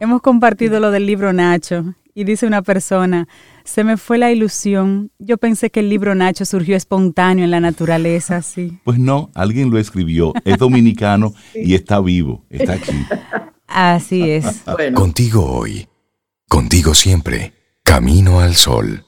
Hemos compartido lo del libro Nacho y dice una persona, se me fue la ilusión. Yo pensé que el libro Nacho surgió espontáneo en la naturaleza, sí. Pues no, alguien lo escribió, es dominicano y está vivo, está aquí. Así es. Contigo hoy, contigo siempre, camino al sol.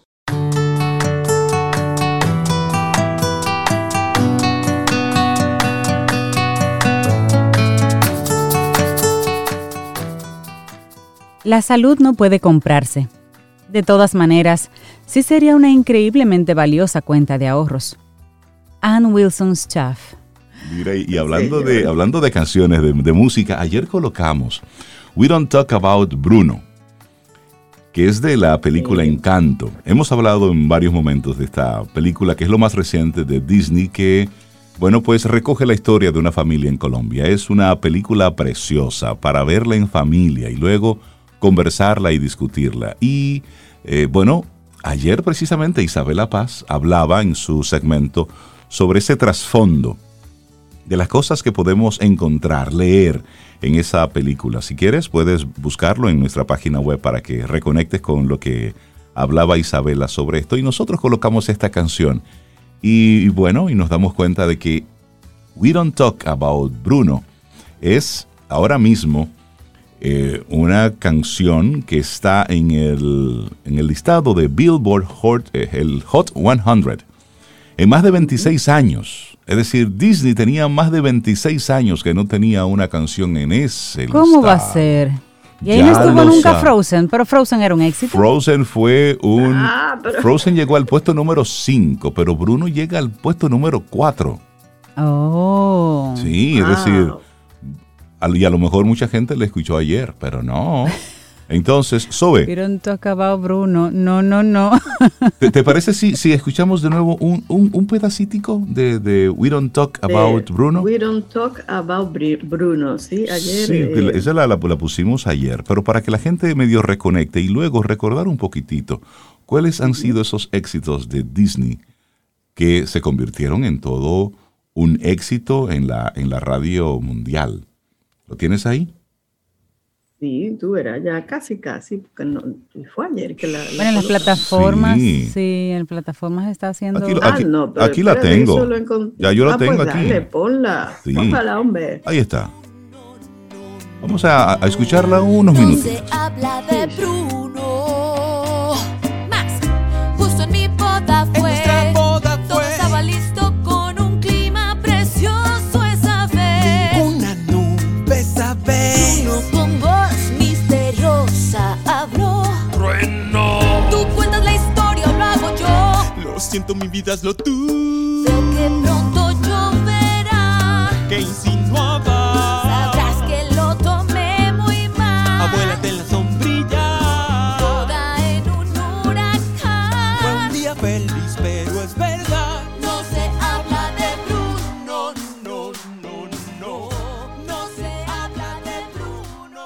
La salud no puede comprarse. De todas maneras, sí sería una increíblemente valiosa cuenta de ahorros. Ann Wilson Schaff. Mira, y hablando de, hablando de canciones, de, música, ayer colocamos We Don't Talk About Bruno, que es de la película Encanto. Hemos hablado en varios momentos de esta película, que es lo más reciente de Disney, que, bueno, pues recoge la historia de una familia en Colombia. Es una película preciosa para verla en familia y luego conversarla y discutirla. Y eh, bueno, ayer precisamente Isabela Paz hablaba en su segmento sobre ese trasfondo de las cosas que podemos encontrar, leer en esa película. Si quieres, puedes buscarlo en nuestra página web para que reconectes con lo que hablaba Isabela sobre esto. Y nosotros colocamos esta canción. Y bueno, y nos damos cuenta de que We Don't Talk About Bruno es ahora mismo eh, una canción que está en el, en el listado de Billboard Hot, eh, el Hot 100 en más de 26 años. Es decir, Disney tenía más de 26 años que no tenía una canción en ese ¿Cómo va a ser? Y ahí no estuvo nunca Frozen, pero Frozen era un éxito. Frozen fue un... Ah, Frozen llegó al puesto número 5, pero Bruno llega al puesto número 4. Oh. Sí, es decir, y a lo mejor mucha gente le escuchó ayer, pero no. Entonces, Sobe. Pero acabado, Bruno. No, no, no. ¿Te, parece si, si escuchamos de nuevo un, un, un pedacitico de, de, We Don't Talk About Bruno? We Don't Talk About Bruno, sí, ayer. Sí, eh, esa la, la, pusimos ayer, pero para que la gente medio reconecte y luego recordar un poquitito cuáles han sido esos éxitos de Disney que se convirtieron en todo un éxito en la, en la radio mundial. ¿Lo tienes ahí? Sí, tú verás, ya casi, casi, porque no, fue ayer que la... bueno, en las plataformas, sí. en plataformas está haciendo... Aquí, ah, no, aquí la tengo. Ya yo la ah, pues tengo aquí. Dale, ponla, sí. póngala, hombre. Ahí está. Vamos a, a escucharla unos minutos. Se habla de siento mi vida es lo tú. Sé que pronto lloverá. Que insinuaba. Sabrás que lo tomé muy mal. Abuélate en la sombrilla. Toda en un huracán. Fue un día feliz, pero es verdad. No se habla de Bruno. No, no, no. No se habla de Bruno.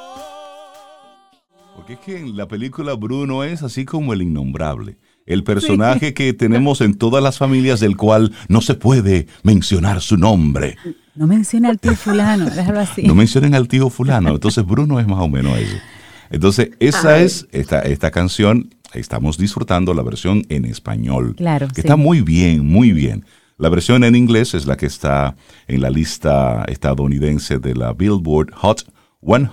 Porque es que en la película Bruno es así como el innombrable el personaje que tenemos en todas las familias del cual no se puede mencionar su nombre. No menciona al tío fulano, déjalo así. No mencionen al tío fulano, entonces Bruno es más o menos eso. Entonces, esa Ay. es esta, esta canción. Estamos disfrutando la versión en español. Claro, Que sí. está muy bien, muy bien. La versión en inglés es la que está en la lista estadounidense de la Billboard Hot 100.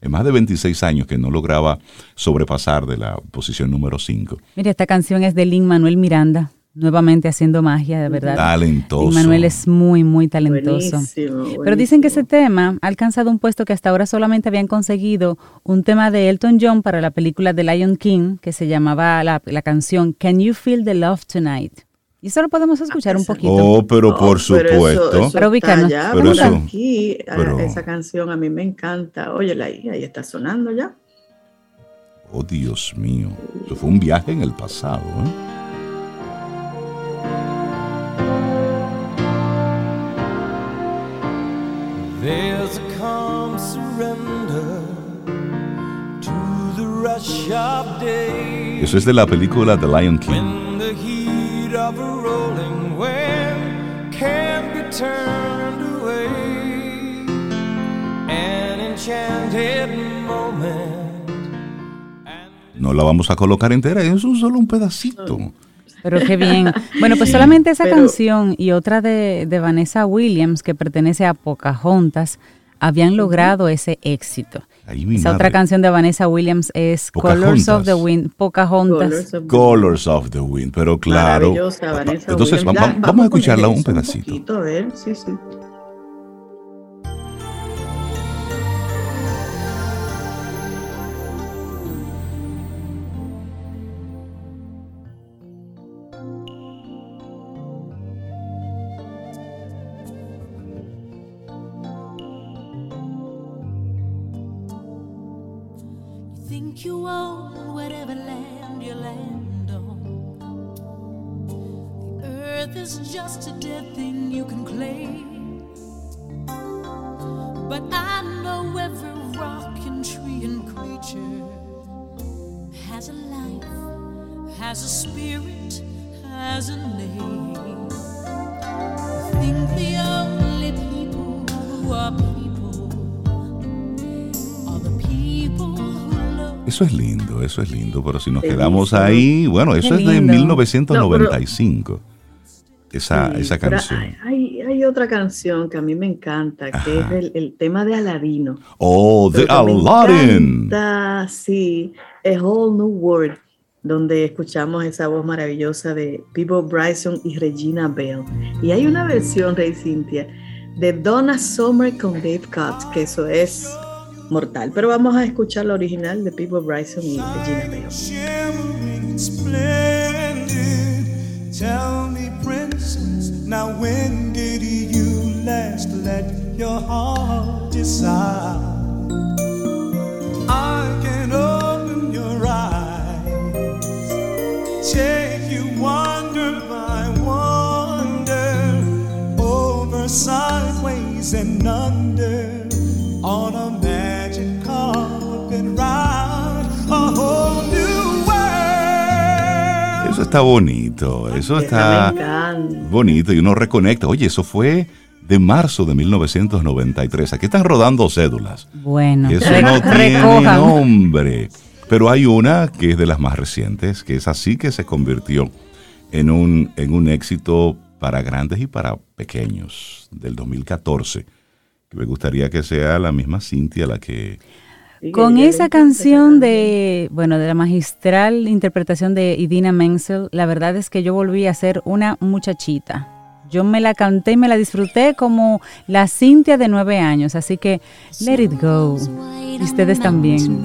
En más de 26 años que no lograba sobrepasar de la posición número 5. Mira, esta canción es de Lin Manuel Miranda, nuevamente haciendo magia, de verdad. Talentoso. Lin Manuel es muy, muy talentoso. Buenísimo, Pero dicen que ese tema ha alcanzado un puesto que hasta ahora solamente habían conseguido un tema de Elton John para la película The Lion King, que se llamaba la, la canción Can You Feel the Love Tonight? Y eso lo podemos escuchar un poquito. Oh, pero No, por pero eso- supuesto. eso Pero está ya Pero eso- aquí, a- pero- esa canción a mí me encanta. Óyela ahí, ahí está sonando ya. Oh, Dios mío. Eso fue un viaje en el pasado. ¿eh? There's a calm surrender to the rush of day. Eso es de la película The Lion King. When the heat of a rolling wave can be turned away. An enchanted moment. No la vamos a colocar entera, es un solo un pedacito. Pero qué bien. Bueno, pues solamente esa Pero- canción y otra de, de Vanessa Williams, que pertenece a Pocahontas, habían logrado ese éxito. Esa madre. otra canción de Vanessa Williams es Colors of the. Wind, Pocahontas. Colors of the- Colors of the Wind, pero claro. Entonces Williams. vamos a escucharla un pedacito. poquito, a ver, sí, sí. Eso es lindo, pero si nos Bellísimo. quedamos ahí, bueno, eso es de lindo. 1995. esa, Sí, esa pero canción. Hay, hay- otra canción que a mí me encanta, que Ajá. es el, el tema de Aladino. Oh, The Pero que me Aladdin. encanta, sí, A Whole New World, donde escuchamos esa voz maravillosa de Peebo Bryson y Regina Bell. Y hay una versión, Rey Cintia, de Donna Summer con Dave Cox, que eso es mortal. Pero vamos a escuchar la original de Peebo Bryson y Regina Bell. Está bonito, eso está me encanta. bonito y uno reconecta. Oye, eso fue de marzo de 1993. Aquí están rodando cédulas. Bueno, eso no tiene recojan. nombre. Pero hay una que es de las más recientes, que es así que se convirtió en un, en un éxito para grandes y para pequeños, del 2014. Que me gustaría que sea la misma Cintia la que... Con esa canción de, bueno, de la magistral interpretación de Idina Menzel, la verdad es que yo volví a ser una muchachita. Yo me la canté y me la disfruté como la Cintia de nueve años, así que let it go. Y ustedes también.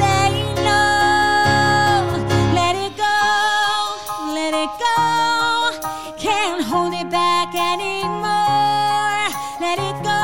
anymore. Let it go.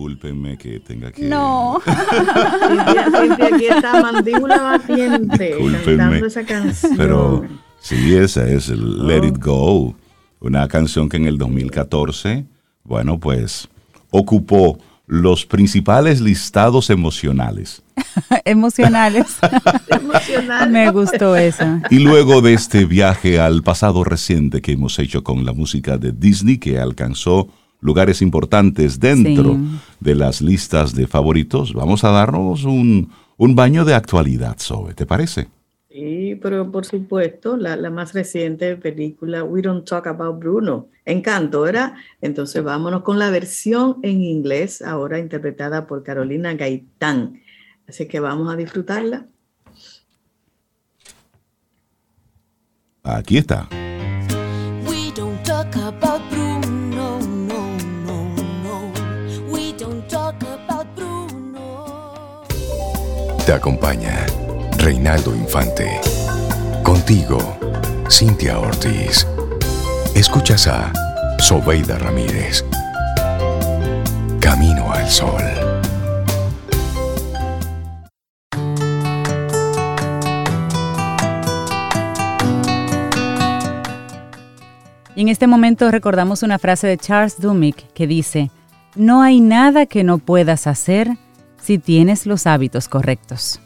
Discúlpenme que tenga que. No. aquí está mandíbula batiente cantando esa canción. Pero sí, esa es Let It Go, una canción que en el 2014, bueno, pues ocupó los principales listados emocionales. emocionales. Emocionales. Me gustó eso. Y luego de este viaje al pasado reciente que hemos hecho con la música de Disney, que alcanzó lugares importantes dentro de las listas de favoritos, vamos a darnos un, baño de actualidad, Zoe, ¿te parece? Sí, pero por supuesto, la, más reciente película, We Don't Talk About Bruno, Encanto, ¿verdad? Entonces vámonos con la versión en inglés, ahora interpretada por Carolina Gaitán. Así que vamos a disfrutarla. Aquí está. We don't talk about Te acompaña Reinaldo Infante. Contigo, Cintia Ortiz. Escuchas a Sobeida Ramírez. Camino al Sol. En este momento recordamos una frase de Charles Dumick que dice, no hay nada que no puedas hacer si tienes los hábitos correctos.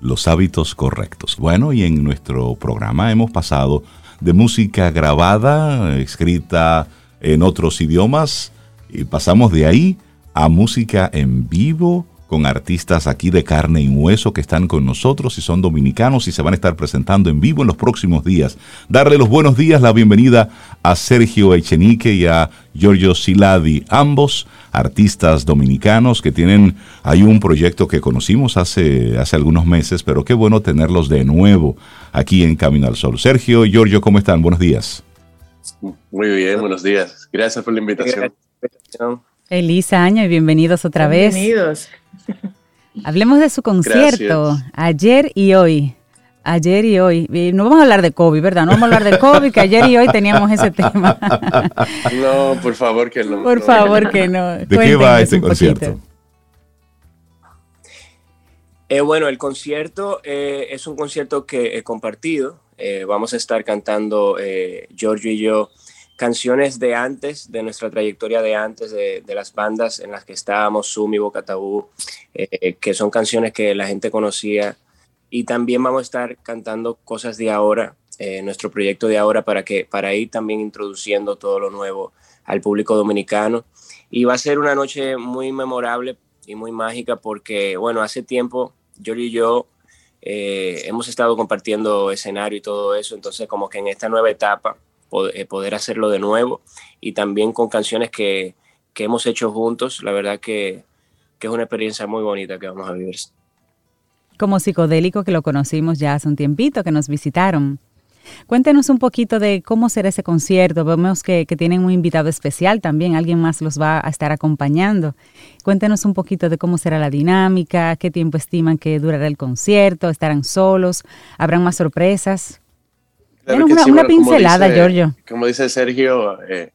Los hábitos correctos. Bueno, y en nuestro programa hemos pasado de música grabada, escrita en otros idiomas, y pasamos de ahí a música en vivo, con artistas aquí de carne y hueso que están con nosotros y son dominicanos y se van a estar presentando en vivo en los próximos días. Darle los buenos días, la bienvenida a Sergio Echenique y a Giorgio Siladi, ambos artistas dominicanos que tienen, hay un proyecto que conocimos hace, hace algunos meses, pero qué bueno tenerlos de nuevo aquí en Camino al Sol. Sergio, Giorgio, ¿cómo están? Buenos días. Muy bien, buenos días. Gracias por la invitación. Feliz año y bienvenidos otra vez. Bienvenidos. Hablemos de su concierto ayer y hoy. Ayer y hoy. No vamos a hablar de COVID, ¿verdad? No vamos a hablar de COVID, que ayer y hoy teníamos ese tema. No, por favor que no. Por favor que no. ¿De qué va ese concierto? Eh, bueno, el concierto eh, es un concierto que he compartido. Eh, vamos a estar cantando Giorgio y yo canciones de antes, de nuestra trayectoria de antes, de, las bandas en las que estábamos, Sumi, Boca Tabú, eh, que son canciones que la gente conocía. Y también vamos a estar cantando cosas de ahora, eh, nuestro proyecto de ahora, para, que, para ir también introduciendo todo lo nuevo al público dominicano. Y va a ser una noche muy memorable y muy mágica porque, bueno, hace tiempo yo y yo eh, hemos estado compartiendo escenario y todo eso, entonces como que en esta nueva etapa poder hacerlo de nuevo y también con canciones que, que hemos hecho juntos. La verdad que, que, es una experiencia muy bonita que vamos a vivir. Como psicodélico que lo conocimos ya hace un tiempito, que nos visitaron. Cuéntenos un poquito de cómo será ese concierto. Vemos que, que, tienen un invitado especial también, alguien más los va a estar acompañando. Cuéntenos un poquito de cómo será la dinámica, qué tiempo estiman que durará el concierto, estarán solos, habrán más sorpresas una, pincelada, como Giorgio. Como dice Sergio, eh,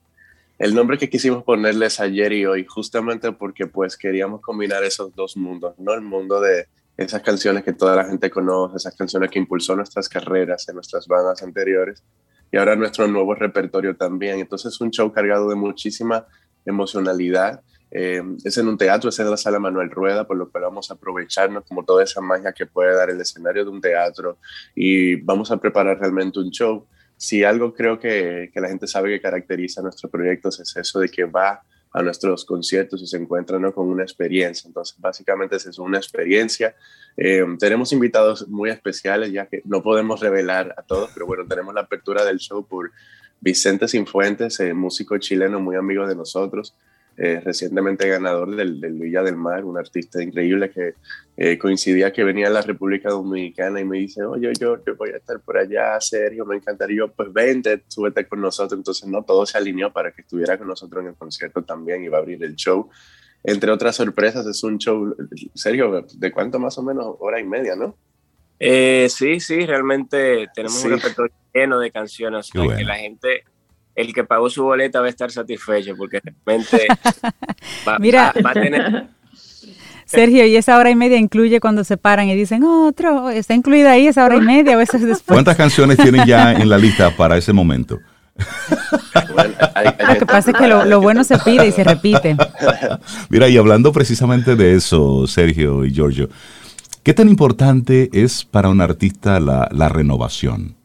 el nombre que quisimos ponerles ayer y hoy, justamente porque pues queríamos combinar esos dos mundos, ¿no? El mundo de esas canciones que toda la gente conoce, esas canciones que impulsó nuestras carreras en nuestras bandas anteriores y ahora nuestro nuevo repertorio también. Entonces un show cargado de muchísima emocionalidad, eh, es en un teatro, es en la sala Manuel Rueda, por lo cual vamos a aprovecharnos como toda esa magia que puede dar el escenario de un teatro y vamos a preparar realmente un show. Si algo creo que, que la gente sabe que caracteriza nuestros proyectos es eso de que va a nuestros conciertos y se encuentra ¿no? con una experiencia. Entonces, básicamente es una experiencia. Eh, tenemos invitados muy especiales, ya que no podemos revelar a todos, pero bueno, tenemos la apertura del show por Vicente Sinfuentes, eh, músico chileno muy amigo de nosotros. Eh, recientemente ganador del, del, Villa del Mar, un artista increíble que eh, coincidía que venía a la República Dominicana y me dice, oye, yo, yo voy a estar por allá, Sergio, me encantaría, yo, pues vente, súbete con nosotros. Entonces, no, todo se alineó para que estuviera con nosotros en el concierto también, iba a abrir el show. Entre otras sorpresas, es un show, Sergio, ¿de cuánto más o menos? Hora y media, ¿no? Eh, sí, sí, realmente tenemos un repertorio lleno de canciones que la gente el que pagó su boleta va a estar satisfecho porque realmente va, Mira, va, a tener... Sergio, y esa hora y media incluye cuando se paran y dicen, otro, está incluida ahí esa hora y media a veces después. ¿Cuántas canciones tienen ya en la lista para ese momento? Lo que pasa es que lo, lo, bueno se pide y se repite. Mira, y hablando precisamente de eso, Sergio y Giorgio, ¿qué tan importante es para un artista la, la renovación?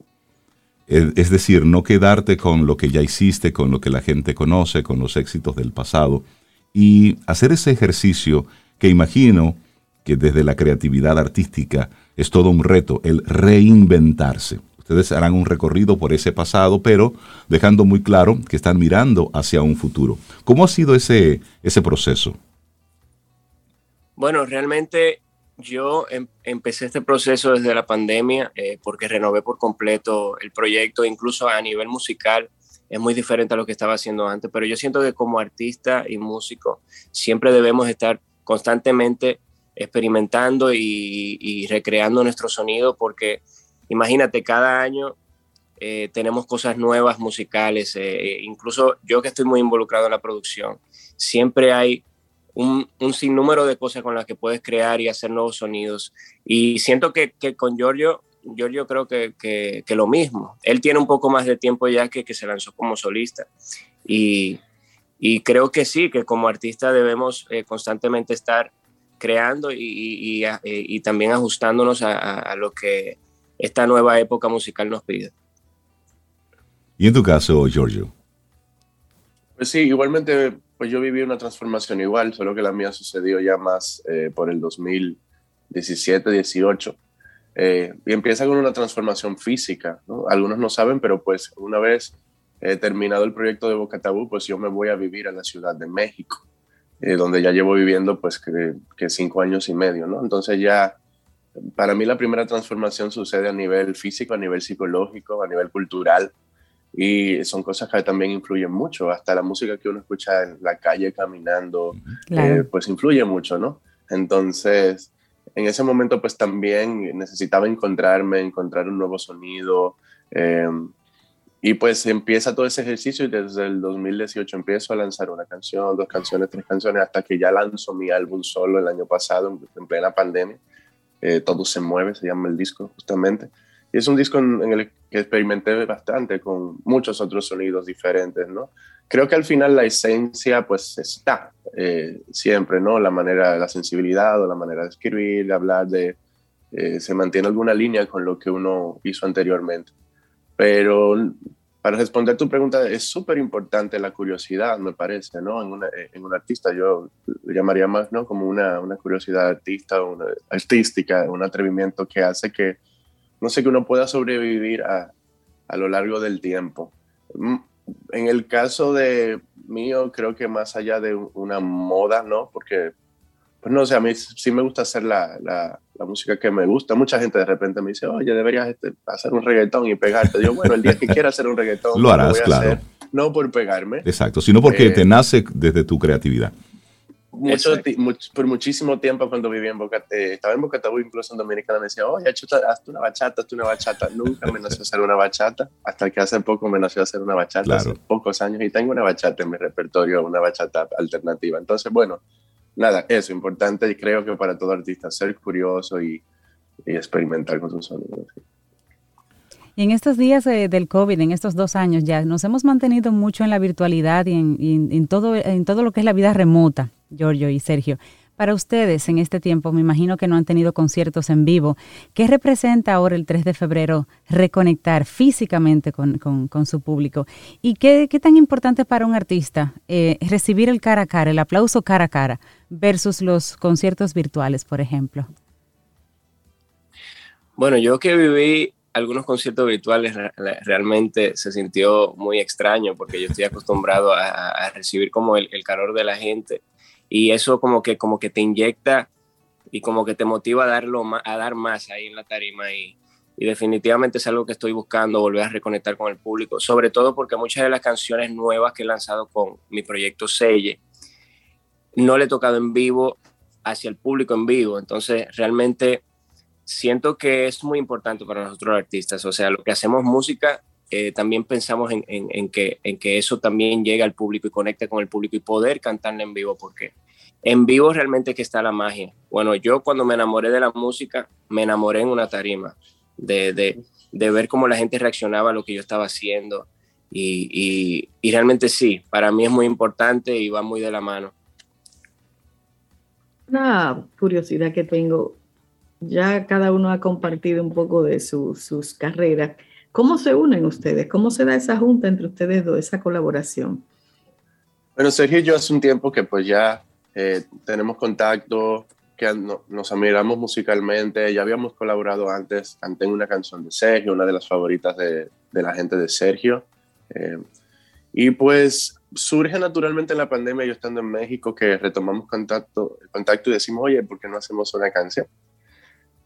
Es decir, no quedarte con lo que ya hiciste, con lo que la gente conoce, con los éxitos del pasado, y hacer ese ejercicio que imagino que desde la creatividad artística es todo un reto, el reinventarse. Ustedes harán un recorrido por ese pasado, pero dejando muy claro que están mirando hacia un futuro. ¿Cómo ha sido ese, ese proceso? Bueno, realmente yo em, empecé este proceso desde la pandemia eh, porque renové por completo el proyecto, incluso a nivel musical es muy diferente a lo que estaba haciendo antes, pero yo siento que como artista y músico siempre debemos estar constantemente experimentando y, recreando nuestro sonido porque imagínate, cada año eh, tenemos cosas nuevas musicales, eh, incluso yo que estoy muy involucrado en la producción, siempre hay un, un, sinnúmero de cosas con las que puedes crear y hacer nuevos sonidos. Y siento que, con Giorgio, Giorgio creo que, que, lo mismo. Él tiene un poco más de tiempo ya que, se lanzó como solista. Y, y, creo que sí, que como artista debemos eh, constantemente estar creando y, y, y también ajustándonos a, a, lo que esta nueva época musical nos pide. ¿Y en tu caso, Giorgio? Pues sí, igualmente pues yo viví una transformación igual, solo que la mía sucedió ya más eh, por el 2017, 18. Eh, y empieza con una transformación física. ¿no? Algunos no saben, pero pues una vez eh, terminado el proyecto de Boca Tabú, pues yo me voy a vivir a la Ciudad de México, eh, donde ya llevo viviendo pues que, que, cinco años y medio. ¿no? Entonces ya, para mí la primera transformación sucede a nivel físico, a nivel psicológico, a nivel cultural y son cosas que también influyen mucho, hasta la música que uno escucha en la calle caminando, claro. eh, pues influye mucho, ¿no? Entonces, en ese momento pues también necesitaba encontrarme, encontrar un nuevo sonido, eh, y pues empieza todo ese ejercicio y desde el 2018 empiezo a lanzar una canción, dos canciones, tres canciones, hasta que ya lanzo mi álbum solo el año pasado, en, en plena pandemia. Eh, todo se mueve, se llama el disco justamente. Y es un disco en, el que experimenté bastante con muchos otros sonidos diferentes, ¿no? Creo que al final la esencia pues está eh, siempre, ¿no? La manera, la sensibilidad o la manera de escribir, de hablar, de... Eh, se mantiene alguna línea con lo que uno hizo anteriormente. Pero para responder tu pregunta, es súper importante la curiosidad, me parece, ¿no? En, en un artista yo llamaría más, ¿no? Como una, una curiosidad artista, una, artística, un atrevimiento que hace que no sé, que uno pueda sobrevivir a, a lo largo del tiempo. Mm, en el caso de mío, creo que más allá de una moda, ¿no? Porque, pues no sé, a mí sí me gusta hacer la, la, la música que me gusta. Mucha gente de repente me dice, oye, deberías este, hacer un reggaetón y pegarte. Digo, bueno, el día que quiera hacer un reggaetón, lo harás, claro. Hacer, no por pegarme. Exacto, sino porque eh, te nace desde tu creatividad mucho, much, por muchísimo tiempo cuando vivía en Boca, eh, estaba en Boca Tabú, incluso en Dominicana, me decía, oye, hazte una bachata, hazte una bachata. Nunca me nació hacer una bachata, hasta que hace poco me nació hacer una bachata, claro. hace pocos años, y tengo una bachata en mi repertorio, una bachata alternativa. Entonces, bueno, nada, eso, importante, y creo que para todo artista, ser curioso y, y experimentar con sus sonidos. ¿sí? Y en estos días eh, del COVID, en estos dos años ya, nos hemos mantenido mucho en la virtualidad y en, y en, en, todo, en todo lo que es la vida remota, Giorgio y Sergio. Para ustedes, en este tiempo, me imagino que no han tenido conciertos en vivo. ¿Qué representa ahora el 3 de febrero reconectar físicamente con, con, su público? ¿Y qué, qué, tan importante para un artista eh, recibir el cara a cara, el aplauso cara a cara, versus los conciertos virtuales, por ejemplo? Bueno, yo que viví algunos conciertos virtuales realmente se sintió muy extraño porque yo estoy acostumbrado a, recibir como el, calor de la gente y eso como que, como que te inyecta y como que te motiva a, darlo, a dar más ahí en la tarima y, y definitivamente es algo que estoy buscando, volver a reconectar con el público, sobre todo porque muchas de las canciones nuevas que he lanzado con mi proyecto Selle no le he tocado en vivo hacia el público en vivo, entonces realmente siento que es muy importante para nosotros los artistas, o sea, lo que hacemos música, eh, también pensamos en, en, que, en que eso también llegue al público y conecte con el público y poder cantarle en vivo, porque en vivo realmente que está la magia. Bueno, yo cuando me enamoré de la música, me enamoré en una tarima, de, de, de ver cómo la gente reaccionaba a lo que yo estaba haciendo. Y, y, y realmente sí, para mí es muy importante y va muy de la mano. Una curiosidad que tengo, ya cada uno ha compartido un poco de sus carreras. ¿Cómo se unen ustedes? ¿Cómo se da esa junta entre ustedes dos, esa colaboración? Bueno, Sergio y yo hace un tiempo que pues ya eh, tenemos contacto, que nos admiramos musicalmente, ya habíamos colaborado antes, canté una canción de Sergio, una de las favoritas de, de la gente de Sergio. Eh, y pues surge naturalmente en la pandemia, yo estando en México, que retomamos contacto, contacto y decimos, oye, ¿por qué no hacemos una canción?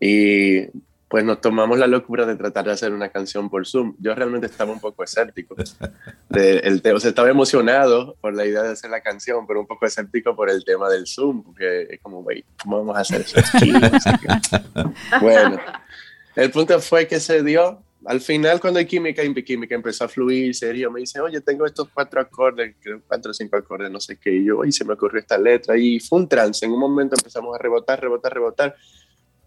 Y pues nos tomamos la locura de tratar de hacer una canción por Zoom. Yo realmente estaba un poco escéptico. De el o sea, estaba emocionado por la idea de hacer la canción, pero un poco escéptico por el tema del Zoom, porque es como, güey, ¿cómo vamos a hacer eso? bueno, el punto fue que se dio. Al final, cuando hay química, y química empezó a fluir, serio, me dice, oye, tengo estos cuatro acordes, cuatro o cinco acordes, no sé qué, y yo, y se me ocurrió esta letra, y fue un trance. En un momento empezamos a rebotar, rebotar, rebotar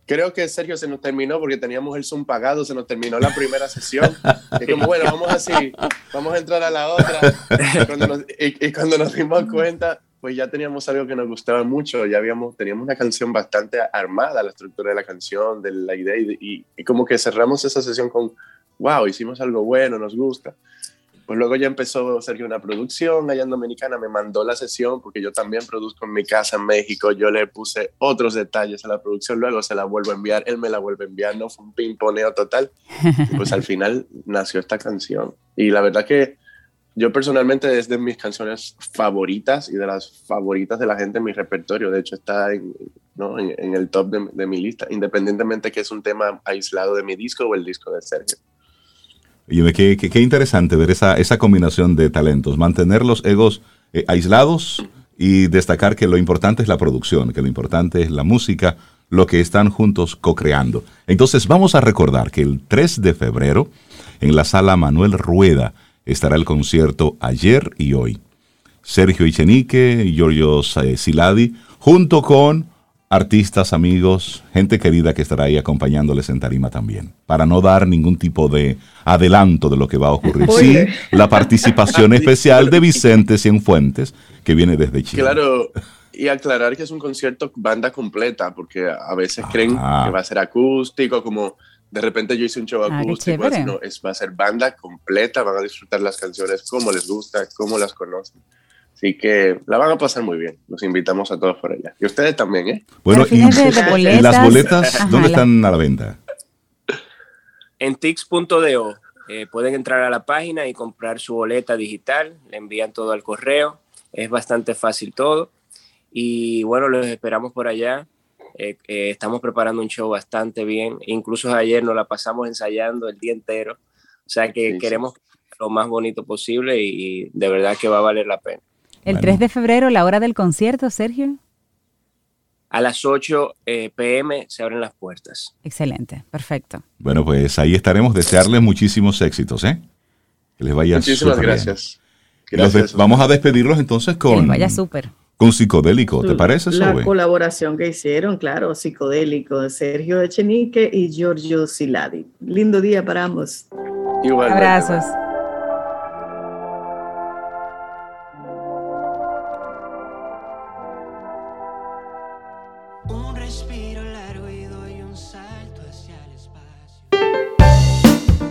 creo que Sergio se nos terminó porque teníamos el Zoom pagado, se nos terminó la primera sesión. Y como, bueno, vamos así, vamos a entrar a la otra. Y cuando, nos, y, cuando nos dimos cuenta, pues ya teníamos algo que nos gustaba mucho, ya habíamos, teníamos una canción bastante armada, la estructura de la canción, de la idea, y, y como que cerramos esa sesión con, wow, hicimos algo bueno, nos gusta. Pues luego ya empezó Sergio una producción allá en Dominicana, me mandó la sesión porque yo también produzco en mi casa en México, yo le puse otros detalles a la producción, luego se la vuelvo a enviar, él me la vuelve a enviar, no fue un pimponeo total. pues al final nació esta canción. Y la verdad que yo personalmente es de mis canciones favoritas y de las favoritas de la gente en mi repertorio, de hecho está en, ¿no? en, el top de, de mi lista, independientemente que es un tema aislado de mi disco o el disco de Sergio. Y qué, qué, interesante ver esa, esa combinación de talentos, mantener los egos eh, aislados y destacar que lo importante es la producción, que lo importante es la música, lo que están juntos co-creando. Entonces vamos a recordar que el 3 de febrero en la sala Manuel Rueda estará el concierto ayer y hoy. Sergio Ichenique Giorgio Siladi, junto con artistas, amigos, gente querida que estará ahí acompañándoles en tarima también, para no dar ningún tipo de adelanto de lo que va a ocurrir. Sí, la participación especial de Vicente Cienfuentes, que viene desde Chile. Claro, y aclarar que es un concierto banda completa, porque a veces creen que va a ser acústico, como de repente yo hice un show ah, acústico, no, es, va a ser banda completa, van a disfrutar las canciones como les gusta, como las conocen. Así que la van a pasar muy bien. Los invitamos a todos por allá. Y ustedes también, ¿eh? Bueno, y, las boletas, ¿dónde están a la venta? En tix.do. Eh, pueden entrar a la página y comprar su boleta digital. Le envían todo al correo. Es bastante fácil todo. Y bueno, los esperamos por allá. Eh, eh, estamos preparando un show bastante bien. Incluso ayer nos la pasamos ensayando el día entero. O sea que queremos lo más bonito posible y de verdad que va a valer la pena. El 3 de febrero, la hora del concierto, Sergio. A las 8 eh, pm se abren las puertas. Excelente, perfecto. Bueno, pues ahí estaremos. Desearles muchísimos éxitos, ¿eh? Que les vaya Muchísimas gracias. gracias. Vamos a despedirlos entonces con... vaya súper. Con Psicodélico, ¿te parece, La colaboración que hicieron, claro, Psicodélico, Sergio Echenique y Giorgio Siladi. Lindo día para ambos. Igual. Abrazos.